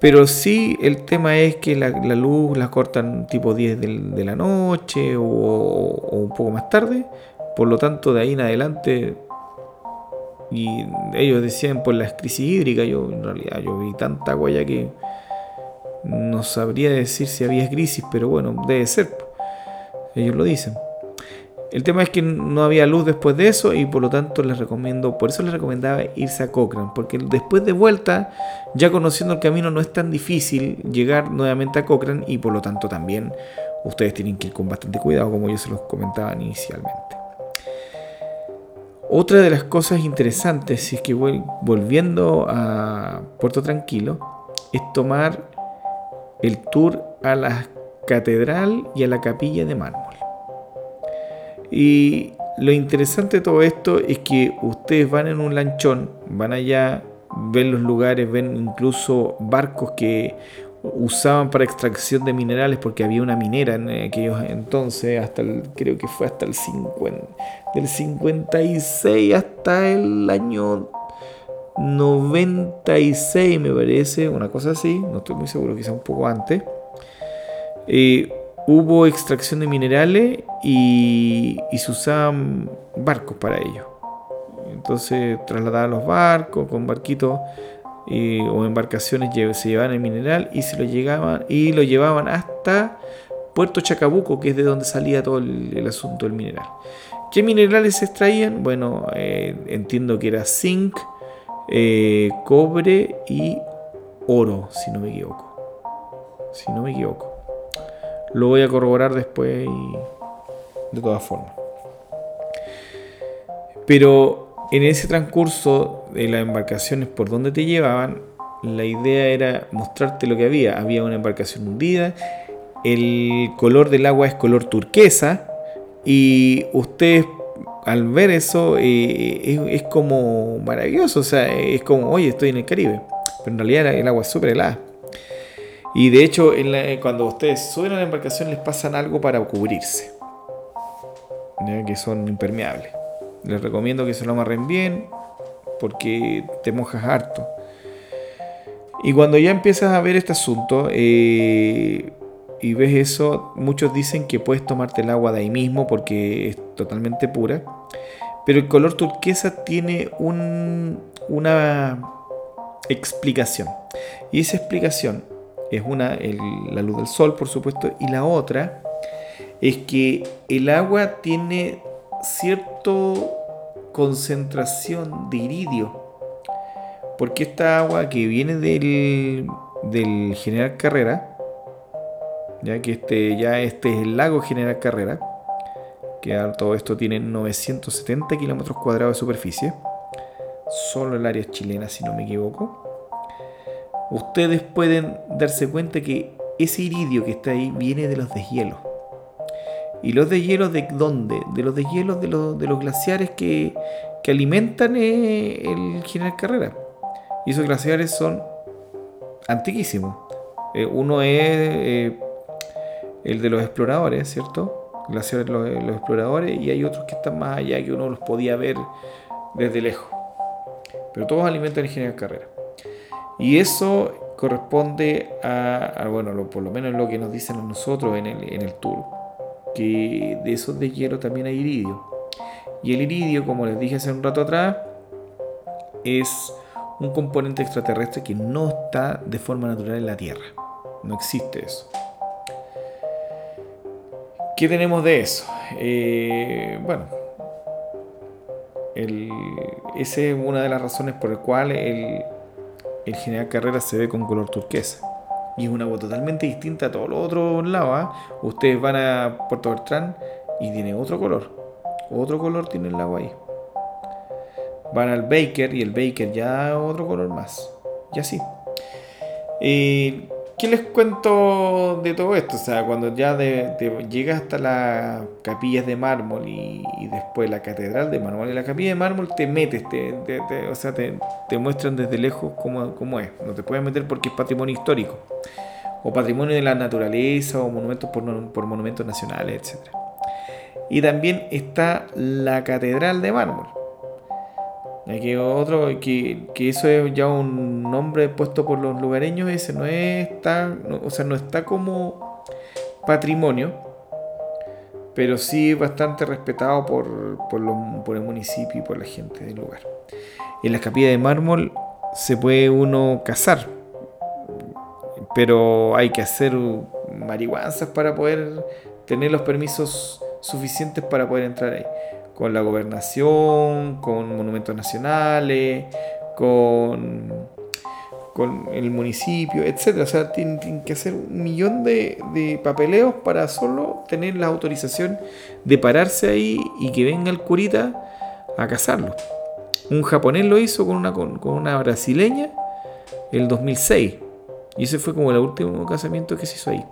S2: Pero sí, el tema es que la, luz la cortan tipo 10 de, la noche o, un poco más tarde. Por lo tanto, de ahí en adelante, y ellos decían por la crisis hídrica, yo en realidad yo vi tanta ya que no sabría decir si había crisis, pero bueno, debe ser. Ellos lo dicen. El tema es que no había luz después de eso y por lo tanto les recomiendo, por eso les recomendaba irse a Cochrane, porque después de vuelta, ya conociendo el camino, no es tan difícil llegar nuevamente a Cochrane y por lo tanto también ustedes tienen que ir con bastante cuidado, como yo se los comentaba inicialmente. Otra de las cosas interesantes, es que volviendo a Puerto Tranquilo, es tomar el tour a la catedral y a la capilla de mármol. Y lo interesante de todo esto es que ustedes van en un lanchón, van allá, ven los lugares, ven incluso barcos que usaban para extracción de minerales porque había una minera en aquellos entonces, hasta el, creo que fue hasta el 50, del 56 hasta el año 96 me parece, una cosa así, no estoy muy seguro, quizá un poco antes. Eh, hubo extracción de minerales y, se usaban barcos para ello. Entonces trasladaban los barcos con barquitos o embarcaciones se llevaban el mineral y se lo llegaban y lo llevaban hasta Puerto Chacabuco, que es de donde salía todo el, asunto del mineral. ¿Qué minerales se extraían? Bueno, eh, entiendo que era zinc, eh, cobre y oro, si no me equivoco. Si no me equivoco. Lo voy a corroborar después y de todas formas. Pero en ese transcurso de las embarcaciones por donde te llevaban, la idea era mostrarte lo que había. Había una embarcación hundida, el color del agua es color turquesa y ustedes al ver eso eh, es, como maravilloso, o sea, es como, oye, estoy en el Caribe, pero en realidad el agua es súper helada. Y de hecho, cuando ustedes suben a la embarcación les pasan algo para cubrirse, que son impermeables. Les recomiendo que se lo amarren bien porque te mojas harto. Y cuando ya empiezas a ver este asunto eh, y ves eso, muchos dicen que puedes tomarte el agua de ahí mismo porque es totalmente pura. Pero el color turquesa tiene una explicación. Y esa explicación es una, la luz del sol, por supuesto, y la otra es que el agua tiene cierta concentración de iridio. Porque esta agua que viene del, General Carrera, ya que este, ya este es el lago General Carrera, que todo esto tiene 970 kilómetros cuadrados de superficie, solo el área chilena si no me equivoco, ustedes pueden darse cuenta que ese iridio que está ahí viene de los deshielos. ¿Y los deshielos de dónde? De los deshielos de los, de los glaciares que, que alimentan eh, el General Carrera. Y esos glaciares son antiquísimos. Eh, uno es eh, el de los exploradores, ¿cierto? Glaciares los, los exploradores y hay otros que están más allá que uno los podía ver desde lejos. Pero todos alimentan el General Carrera. Y eso corresponde a, bueno, por lo menos lo que nos dicen a nosotros en el, en el tour que de esos de hielo también hay iridio. Y el iridio, como les dije hace un rato atrás, es un componente extraterrestre que no está de forma natural en la Tierra. No existe eso. ¿Qué tenemos de eso? Eh, bueno, esa es una de las razones por las cuales el General Carrera se ve con color turquesa. Y es una agua totalmente distinta a todos los otros lados. ¿ah? Ustedes van a Puerto Bertrán y tiene otro color. Otro color tiene el agua ahí. Van al Baker y el Baker ya otro color más. Y así. Eh, ¿Qué les cuento de todo esto? O sea, cuando ya de, llegas hasta las capillas de mármol y, después la catedral de mármol y la capilla de mármol, te metes, te, o sea, te, muestran desde lejos cómo, es. No te puedes meter porque es patrimonio histórico, o patrimonio de la naturaleza, o monumentos por, por monumentos nacionales, etc. Y también está la catedral de mármol que otro, que, eso es ya un nombre puesto por los lugareños, ese no está, o sea, no está como patrimonio, pero sí bastante respetado por, por, el municipio y por la gente del lugar. En las capillas de mármol se puede uno casar, pero hay que hacer marihuanzas para poder tener los permisos suficientes para poder entrar ahí con la gobernación, con monumentos nacionales, con, con el municipio, etc. O sea, tienen, que hacer un millón de, papeleos para solo tener la autorización de pararse ahí y que venga el curita a casarlo. Un japonés lo hizo con una, con, con una brasileña el 2006. Y ese fue como el último casamiento que se hizo ahí.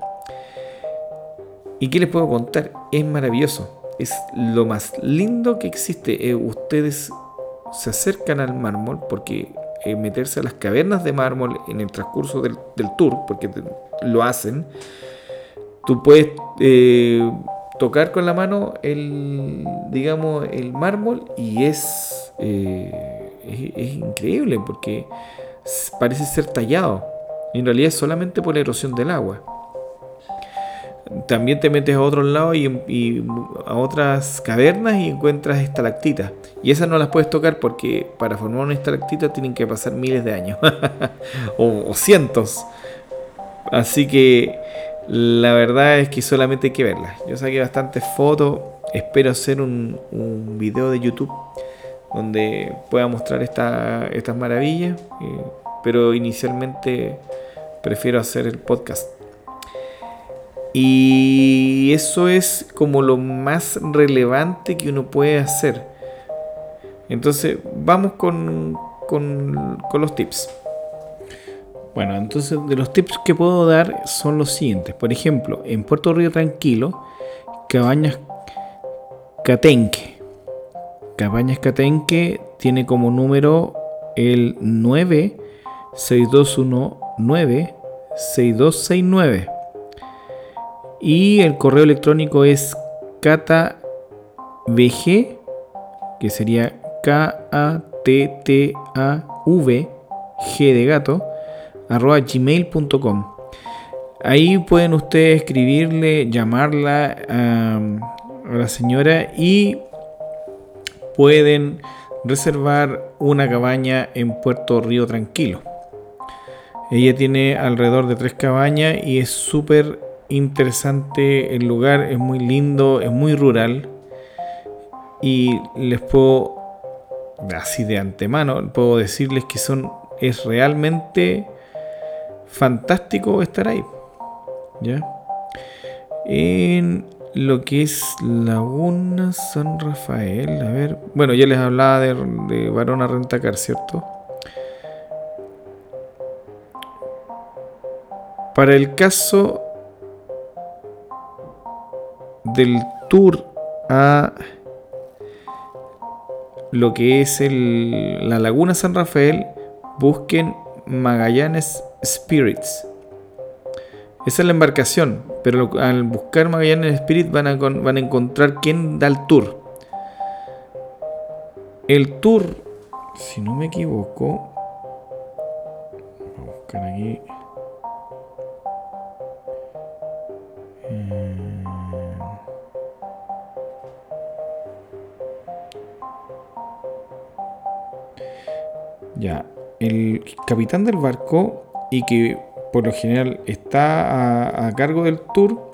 S2: ¿Y qué les puedo contar? Es maravilloso es lo más lindo que existe. Eh, ustedes se acercan al mármol porque eh, meterse a las cavernas de mármol en el transcurso del, tour, porque lo hacen, tú puedes eh, tocar con la mano el, digamos, el mármol y es, es, increíble porque parece ser tallado. En realidad es solamente por la erosión del agua. También te metes a otro lado y, a otras cavernas y encuentras estalactitas. Y esas no las puedes tocar porque para formar una estalactita tienen que pasar miles de años *laughs* o, cientos. Así que la verdad es que solamente hay que verlas. Yo saqué bastantes fotos. Espero hacer un, un video de YouTube donde pueda mostrar esta, estas maravillas. Eh, pero inicialmente prefiero hacer el podcast. Y eso es como lo más relevante que uno puede hacer. Entonces, vamos con, con, los tips. Bueno, entonces de los tips que puedo dar son los siguientes. Por ejemplo, en Puerto Río Tranquilo, Cabañas Catenque. Cabañas Catenque tiene como número el 96219 6269 y el correo electrónico es katvg, que sería K-A-T-T-A-V, G de gato, arroba gmail.com. Ahí pueden ustedes escribirle, llamarla a, la señora y pueden reservar una cabaña en Puerto Río Tranquilo. Ella tiene alrededor de tres cabañas y es súper interesante el lugar, es muy lindo, es muy rural. Y les puedo, así de antemano, puedo decirles que son, es realmente fantástico estar ahí. ¿Ya? En lo que es Laguna San Rafael, a ver, bueno, ya les hablaba de, de Barona Rentacar, ¿cierto? Para el caso del tour a lo que es la Laguna San Rafael, busquen Magallanes Spirits. Esa es la embarcación, pero al buscar Magallanes Spirits van a, van a encontrar quién da el tour. El tour, si no me equivoco, a buscar aquí. Capitán del barco y que por lo general está a, cargo del tour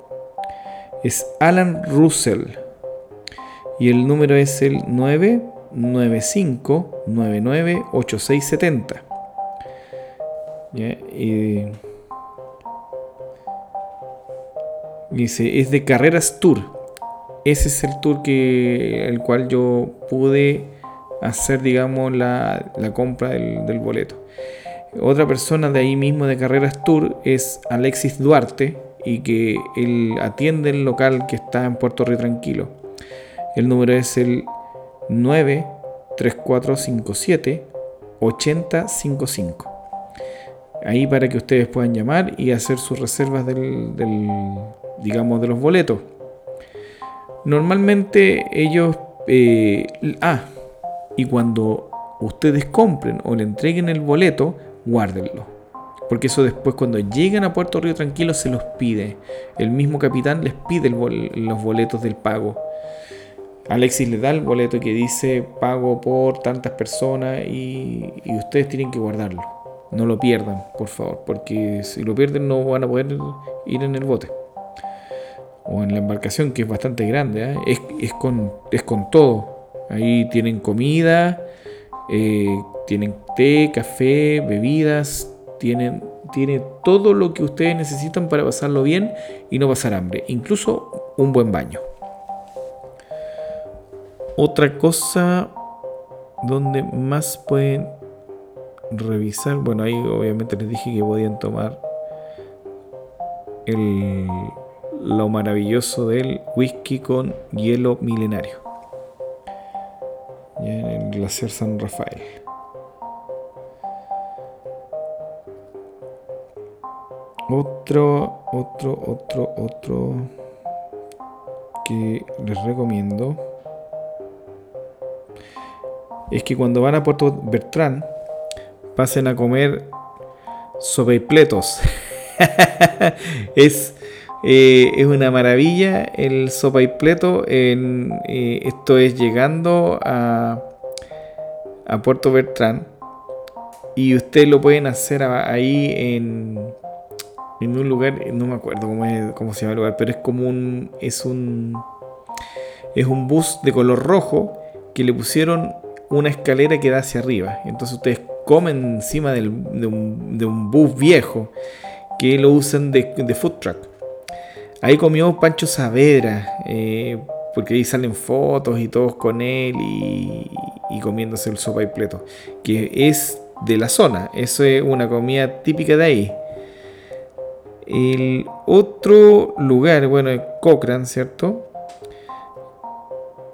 S2: es Alan Russell. Y el número es el 995998670. Y dice, es de Carreras Tour. Ese es el tour que el cual yo pude hacer, digamos, la, compra del, boleto. Otra persona de ahí mismo de Carreras Tour es Alexis Duarte y que él atiende el local que está en Puerto Río Tranquilo. El número es el 93457 8055. Ahí para que ustedes puedan llamar y hacer sus reservas del, digamos, de los boletos. Normalmente ellos... Eh, ah, y cuando ustedes compren o le entreguen el boleto, guárdenlo. Porque eso después cuando lleguen a Puerto Río Tranquilo se los pide. El mismo capitán les pide los boletos del pago. Alexis le da el boleto que dice pago por tantas personas y, ustedes tienen que guardarlo. No lo pierdan, por favor, porque si lo pierden no van a poder ir en el bote. O en la embarcación, que es bastante grande. ¿eh? Es, es, con, es con todo. Ahí tienen comida, eh, tienen té, café, bebidas, tienen, tiene todo lo que ustedes necesitan para pasarlo bien y no pasar hambre, incluso un buen baño. Otra cosa donde más pueden revisar, bueno, ahí obviamente les dije que podían tomar lo maravilloso del whisky con hielo milenario en el glaciar San Rafael. Otro, otro, otro, otro que les recomiendo es que cuando van a Puerto Bertrán pasen a comer sobrepletos. *laughs* es Eh, es una maravilla el sopa y pleto. Eh, esto es llegando a, a Puerto Bertrán. Y ustedes lo pueden hacer ahí en, en un lugar, no me acuerdo cómo, es, cómo se llama el lugar, pero es como un. Es un. Es un bus de color rojo que le pusieron una escalera que da hacia arriba. Entonces ustedes comen encima de, un, bus viejo que lo usan de, food truck. Ahí comió Pancho Saavedra, eh, porque ahí salen fotos y todos con él y, y comiéndose el sopa y pleto, que es de la zona, eso es una comida típica de ahí. El otro lugar, bueno, Cochrane, ¿cierto?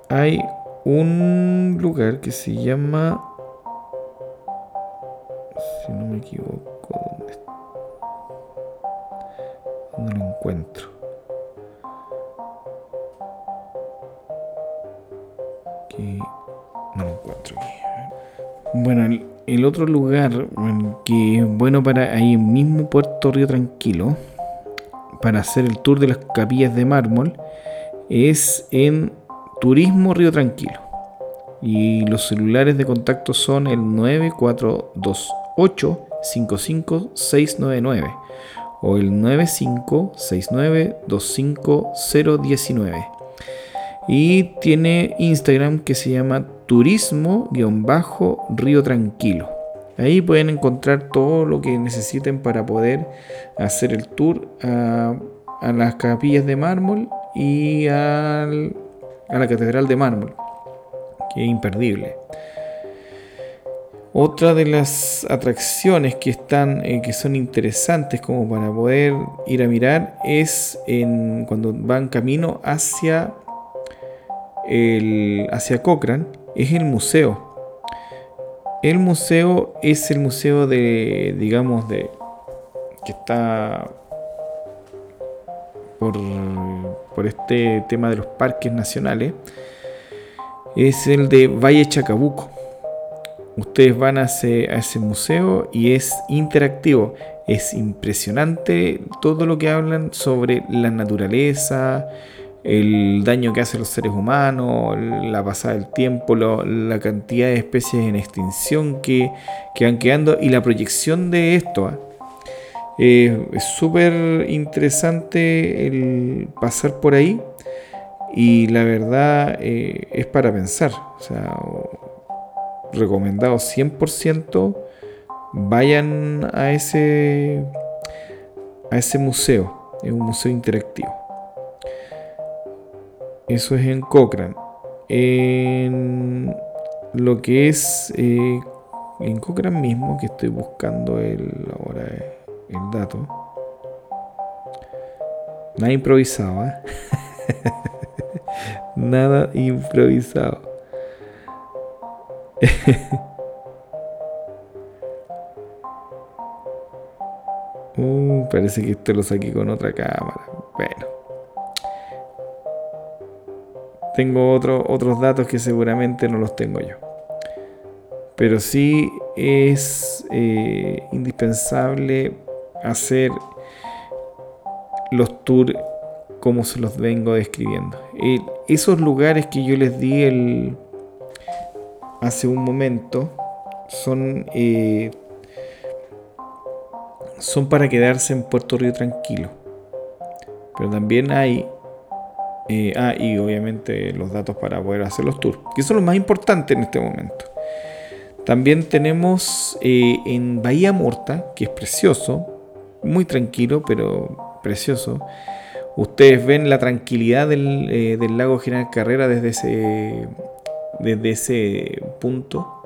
S2: Hay un lugar que se llama si no me equivoco, ¿dónde, ¿dónde lo encuentro? Que no lo encuentro aquí. Bueno, el, otro lugar que es bueno para ahí mismo Puerto Río Tranquilo, para hacer el tour de las capillas de mármol, es en Turismo Río Tranquilo. Y los celulares de contacto son el 942 855-699 o el 9569-25019. Y tiene Instagram que se llama turismo-río tranquilo. Ahí pueden encontrar todo lo que necesiten para poder hacer el tour a, las capillas de mármol y a la catedral de mármol, que es imperdible. Otra de las atracciones que están, eh, que son interesantes como para poder ir a mirar es en, cuando van camino hacia el, hacia Cochrane, es el museo. El museo es el museo de, digamos, de que está por, por este tema de los parques nacionales. Es el de Valle Chacabuco Ustedes van a ese, museo y es interactivo. Es impresionante todo lo que hablan sobre la naturaleza, el daño que hacen los seres humanos, la pasada del tiempo, la cantidad de especies en extinción que, van quedando y la proyección de esto. ¿ah? Eh, es súper interesante el pasar por ahí y la verdad eh, es para pensar. O sea, recomendado 100%, vayan a ese, a ese museo. Es un museo interactivo. Eso es en Cochrane. En lo que es eh, en Cochrane mismo, que estoy buscando el, ahora el dato. Nada improvisado, ¿eh? *laughs* Nada improvisado. *laughs* Uh, parece que esto lo saqué con otra cámara. Bueno. Tengo otros datos que seguramente no los tengo yo. Pero sí es eh, indispensable hacer los tours como se los vengo describiendo. esos lugares que yo les di el, hace un momento son, eh, son para quedarse en Puerto Río tranquilo. Pero también hay... Eh, ah, y obviamente los datos para poder hacer los tours, que son los más importantes en este momento. También tenemos eh, en Bahía Morta, que es precioso, muy tranquilo, pero precioso. Ustedes ven la tranquilidad del, del lago General Carrera desde ese, desde ese punto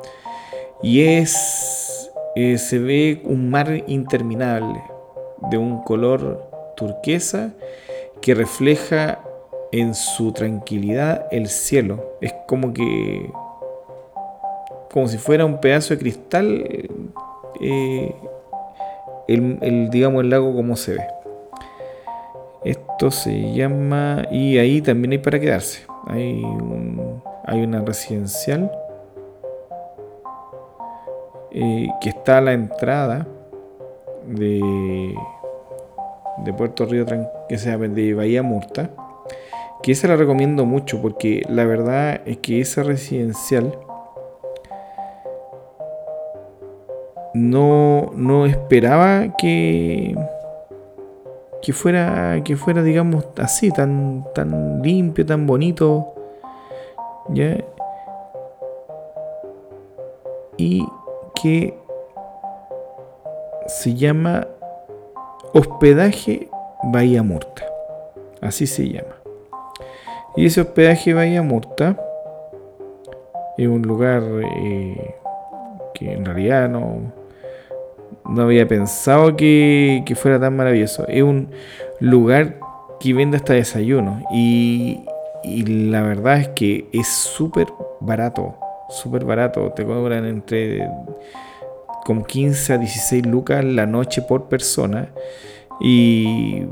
S2: y es eh, se ve un mar interminable de un color turquesa que refleja en su tranquilidad el cielo. Es como que como si fuera un pedazo de cristal eh, el, digamos el lago como se ve. Esto se llama y ahí también hay para quedarse. Hay un hay una residencial eh, que está a la entrada de, de Puerto Río, que se llama de Bahía Murta, que esa la recomiendo mucho porque la verdad es que esa residencial no, no esperaba que que fuera que fuera digamos así tan tan limpio tan bonito ya y que se llama hospedaje Bahía Murta así se llama y ese hospedaje Bahía Murta es un lugar eh, que en realidad no no había pensado que, fuera tan maravilloso. Es un lugar que vende hasta desayuno. Y, la verdad es que es súper barato. Súper barato. Te cobran entre con 15 a 16 lucas la noche por persona. Y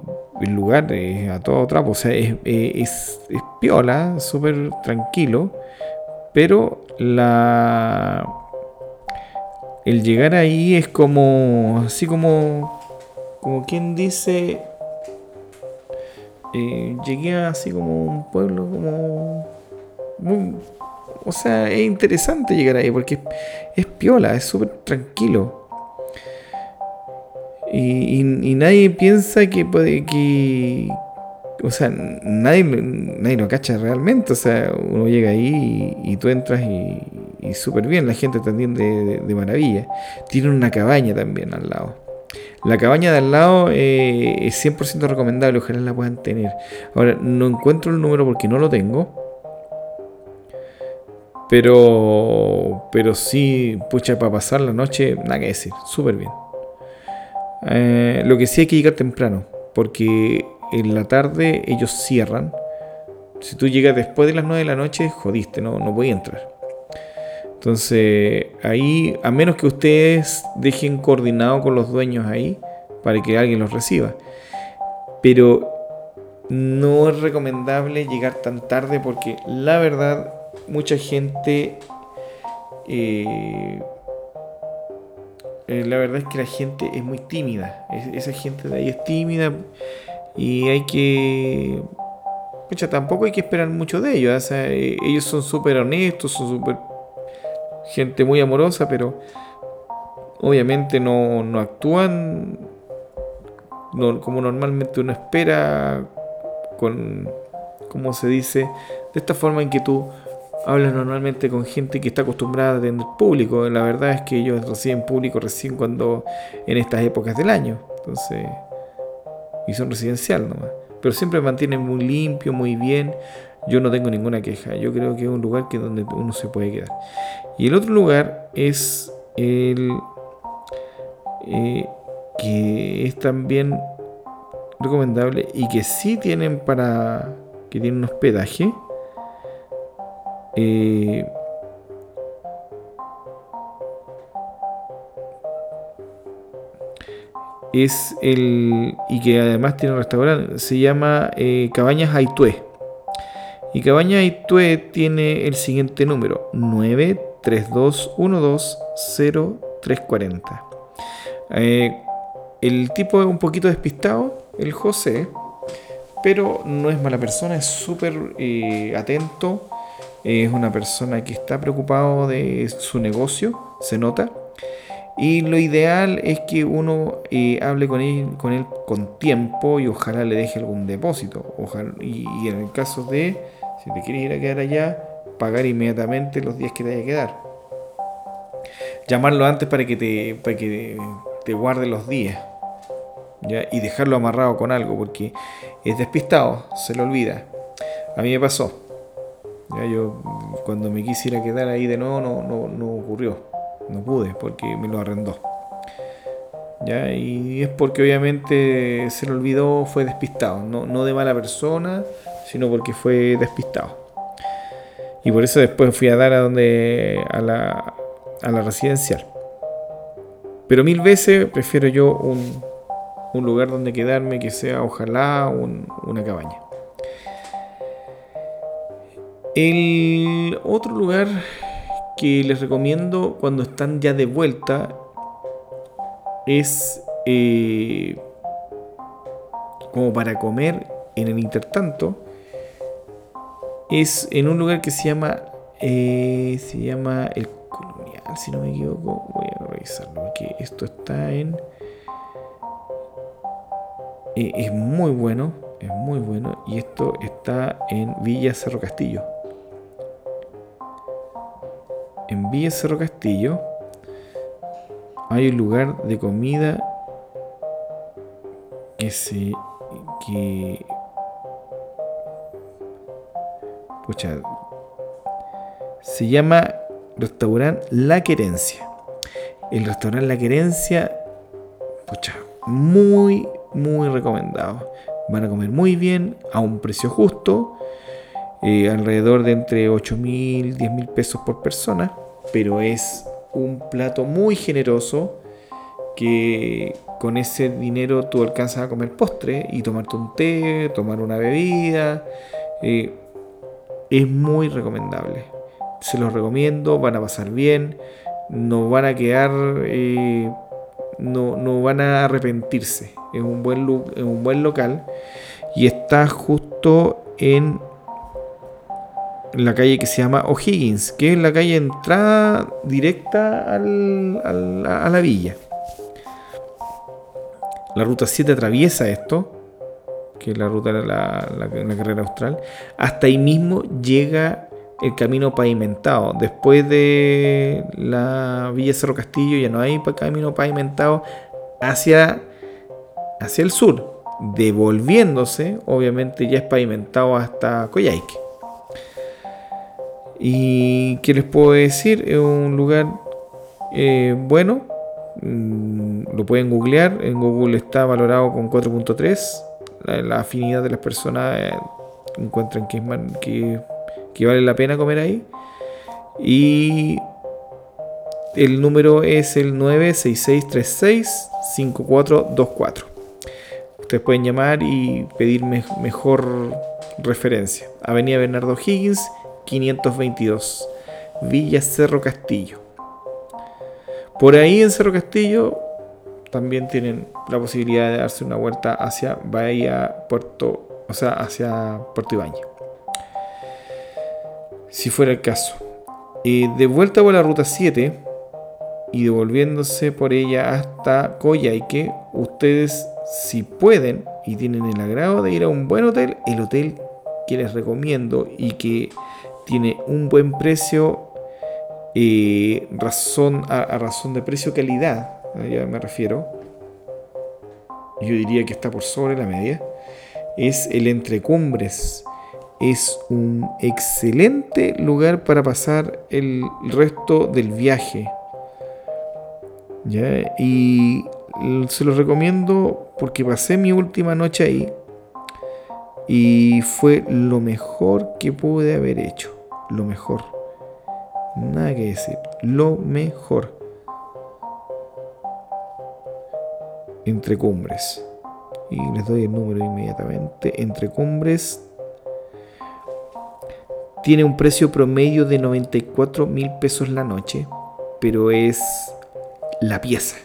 S2: el lugar es a todo trapo. O sea, es, es, es piola, súper tranquilo. Pero la el llegar ahí es como, así como, como quien dice, eh, llegué así como un pueblo como, o sea, es interesante llegar ahí porque es, piola, es súper tranquilo. Y, nadie piensa que puede que, o sea, nadie, nadie lo cacha realmente. O sea, uno llega ahí y, tú entras y, súper bien, la gente te atiende de, maravilla. Tiene una cabaña también al lado. La cabaña de al lado eh, es 100% recomendable, ojalá la puedan tener. Ahora, no encuentro el número porque no lo tengo. Pero, pero sí, pucha, para pasar la noche, nada que decir, súper bien. Eh, lo que sí hay que llegar temprano, porque en la tarde ellos cierran. Si tú llegas después de las 9 de la noche, jodiste, no, no voy a entrar. Entonces, ahí, a menos que ustedes dejen coordinado con los dueños ahí para que alguien los reciba. Pero no es recomendable llegar tan tarde porque la verdad, mucha gente. Eh, eh, la verdad es que la gente es muy tímida. esa gente de ahí es tímida y hay que. Pucha, tampoco hay que esperar mucho de ellos. Eh, ellos son súper honestos, son súper gente muy amorosa, pero obviamente no, no actúan como normalmente uno espera, con, como se dice, de esta forma en que tú hablas normalmente con gente que está acostumbrada a tener público. La verdad es que ellos reciben público recién cuando en estas épocas del año. Entonces, y son residencial nomás. Pero siempre mantienen muy limpio, muy bien. Yo no tengo ninguna queja. Yo creo que es un lugar que donde uno se puede quedar. Y el otro lugar es el eh, que es también recomendable y que sí tienen para que tienen un hospedaje. Eh, es el y que además tiene un restaurante se llama eh, Cabañas Aitué y Cabañas Aitué tiene el siguiente número 932120340 eh, el tipo es un poquito despistado el José pero no es mala persona es súper eh, atento es una persona que está preocupado de su negocio se nota y lo ideal es que uno eh, hable con él, con tiempo y ojalá le deje algún depósito. y, en el caso de, si te quieres ir a quedar allá, pagar inmediatamente los días que te haya que quedar. Llamarlo antes para que te, para que te guarde los días. ¿ya? Y dejarlo amarrado con algo, porque es despistado, se lo olvida. A mí me pasó. ¿Ya? Yo cuando me quisiera quedar ahí de nuevo no, no, no ocurrió no pude porque me lo arrendó. ¿Ya? Y es porque obviamente se lo olvidó, fue despistado. No, de mala persona, sino porque fue despistado. Y por eso después fui a dar a donde a la, a la residencial. Pero mil veces prefiero yo un, un lugar donde quedarme que sea ojalá una cabaña. El otro lugar que les recomiendo cuando están ya de vuelta es eh, como para comer en el intertanto es en un lugar que se llama eh, se llama el colonial si no me equivoco. Voy a revisarlo porque esto está en eh, es muy bueno es muy bueno. Y esto está en Villa Cerro Castillo en Villa Cerro Castillo hay un lugar de comida que se llama restaurante La Querencia. El restaurante La Querencia, muy muy recomendado. Van a comer muy bien a un precio justo, eh, alrededor de entre 8 mil, 10 mil pesos por persona, pero es un plato muy generoso que con ese dinero tú alcanzas a comer postre y tomarte un té, tomar una bebida. Eh, es muy recomendable. Se los recomiendo, van a pasar bien, no van a quedar, eh, no, no, van a arrepentirse. Es un buen, es un buen local y está justo en la calle que se llama O'Higgins, que es la calle entrada directa a la villa. La ruta 7 atraviesa esto, que es la ruta de la, carrera austral. Hasta ahí mismo llega el camino pavimentado. Después de la Villa Cerro Castillo ya no hay camino pavimentado hacia, hacia el sur. Devolviéndose, obviamente ya es pavimentado hasta Coyhaique. ¿Y qué les puedo decir? Es un lugar eh, bueno. Mm, lo pueden googlear. En Google está valorado con 4.3. La, afinidad de las personas eh, encuentran que, es que, vale la pena comer ahí. Y el número es el 966365424. Ustedes pueden llamar y pedir mejor referencia. Avenida Bernardo Higgins 522, Villa Cerro Castillo. Por ahí en Cerro Castillo también tienen la posibilidad de darse una vuelta hacia Bahía Puerto, o sea, hacia Puerto Ibañez. Si fuera el caso. De vuelta por la ruta 7 y devolviéndose por ella hasta Coyhaique, ustedes si pueden y tienen el agrado de ir a un buen hotel, el hotel que les recomiendo y que tiene un buen precio, eh, razón, a, razón de precio-calidad, ya me refiero, yo diría que está por sobre la media, es el Entrecumbres. Es un excelente lugar para pasar el resto del viaje. ¿Ya? Y se lo recomiendo porque pasé mi última noche ahí y fue lo mejor que pude haber hecho. Lo mejor. Nada que decir. Lo mejor. Entre cumbres. Y les doy el número inmediatamente. Entre cumbres. Tiene un precio promedio de 94 mil pesos la noche. Pero es la pieza.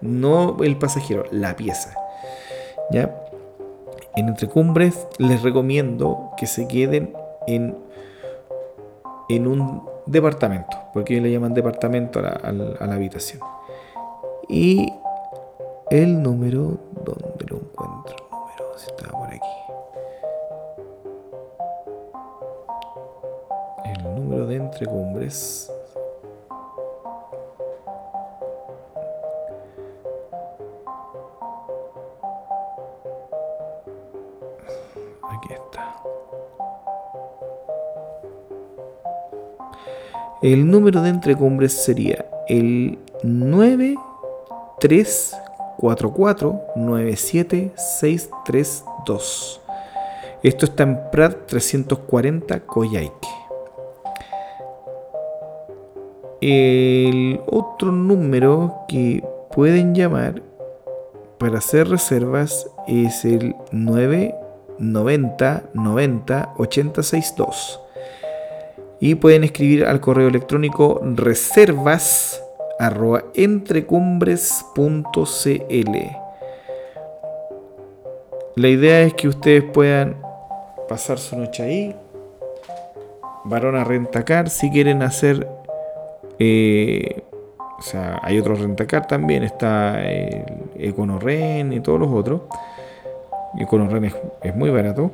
S2: No el pasajero, la pieza. ¿Ya? en Entrecumbres les recomiendo que se queden en, en un departamento, porque ellos le llaman departamento a la, habitación. Y el número, ¿dónde lo encuentro? El número, si estaba por aquí. El número de Entrecumbres El número de entrecumbres sería el 934497632. Esto está en Prat 340 Coyhaique. El otro número que pueden llamar para hacer reservas es el 990 90 862 y pueden escribir al correo electrónico reservas entrecumbres.cl. la idea es que ustedes puedan pasar su noche ahí. Varona Rentacar, si quieren hacer. Eh, o sea, hay otros Rentacar también. Está el Econorren y todos los otros. Econorren es, es muy barato.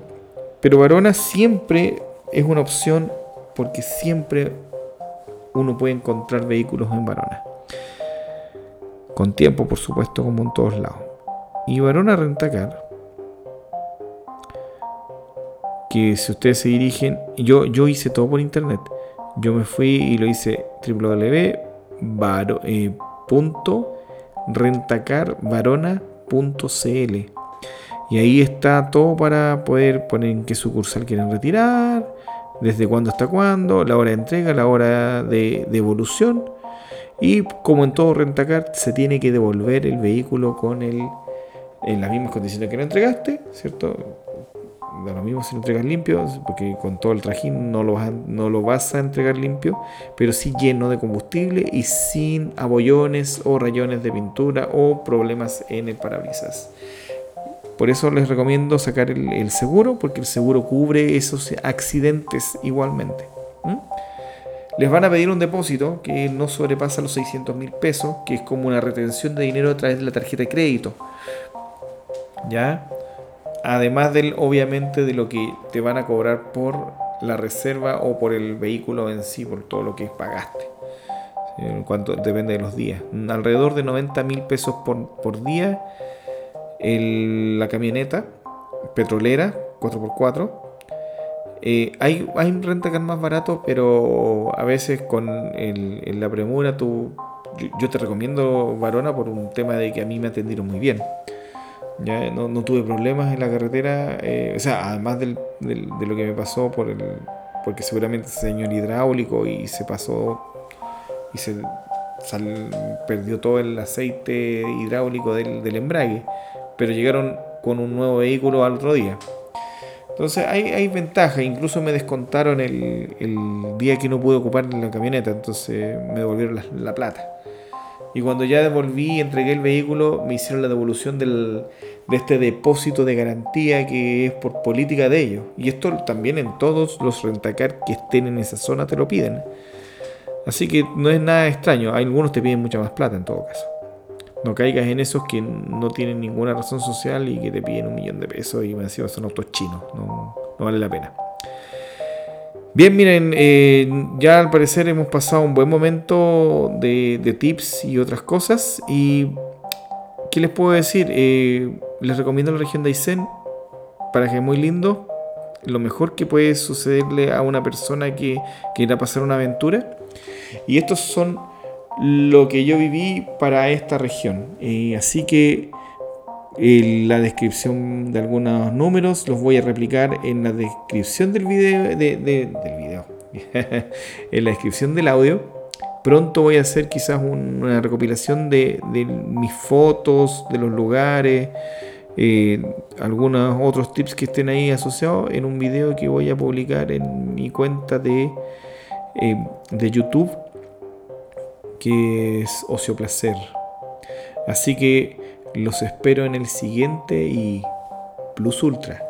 S2: Pero Varona siempre es una opción porque siempre uno puede encontrar vehículos en Varona. Con tiempo, por supuesto, como en todos lados. Y Varona Rentacar que si ustedes se dirigen, yo, yo hice todo por internet. Yo me fui y lo hice www.rentacarvarona.cl y ahí está todo para poder poner en qué sucursal quieren retirar, desde cuándo hasta cuándo, la hora de entrega, la hora de devolución. Y como en todo rentacar, se tiene que devolver el vehículo con el, en las mismas condiciones que lo entregaste, ¿cierto? da lo mismo si lo entregas limpio, porque con todo el trajín no lo, vas a, no lo vas a entregar limpio, pero sí lleno de combustible y sin abollones o rayones de pintura o problemas en el parabrisas. Por eso les recomiendo sacar el, seguro, porque el seguro cubre esos accidentes igualmente. Les van a pedir un depósito que no sobrepasa los 600 mil pesos, que es como una retención de dinero a través de la tarjeta de crédito. ¿Ya? Además del, obviamente, de lo que te van a cobrar por la reserva o por el vehículo en sí, por todo lo que pagaste. En cuanto depende de los días. Alrededor de 90 mil pesos por, día. La camioneta petrolera 4x4. Eh, hay, hay rentacar más barato, pero a veces con el, la premura tú, yo, te recomiendo Varona por un tema de que a mí me atendieron muy bien. Ya no, tuve problemas en la carretera, eh, o sea, además de lo que me pasó por el, porque seguramente se dañó el hidráulico y se pasó y se perdió todo el aceite hidráulico del, embrague, pero llegaron con un nuevo vehículo al otro día. Entonces hay, hay ventaja, incluso me descontaron el, el, día que no pude ocupar la camioneta, entonces me devolvieron la plata. Y cuando ya devolví y entregué el vehículo, me hicieron la devolución de este depósito de garantía que es por política de ellos. Y esto también en todos los rentacar que estén en esa zona te lo piden. Así que no es nada extraño. Algunos te piden mucha más plata en todo caso. No caigas en esos que no tienen ninguna razón social y que te piden un millón de pesos y me decían son autos chinos. No, no vale la pena. Bien, miren, eh, ya al parecer hemos pasado un buen momento de, tips y otras cosas. ¿Y qué les puedo decir? Eh, les recomiendo la región de Aysén para que es muy lindo. Lo mejor que puede sucederle a una persona que quiera pasar una aventura. Y estos son lo que yo viví para esta región. Eh, así que la descripción de algunos números los voy a replicar en la descripción del video, del video. *laughs* en la descripción del audio. Pronto voy a hacer quizás una recopilación de, mis fotos, de los lugares, eh, algunos otros tips que estén ahí asociados en un video que voy a publicar en mi cuenta de, eh, de YouTube, que es Ocio Placer. Así que los espero en el siguiente y Plus Ultra.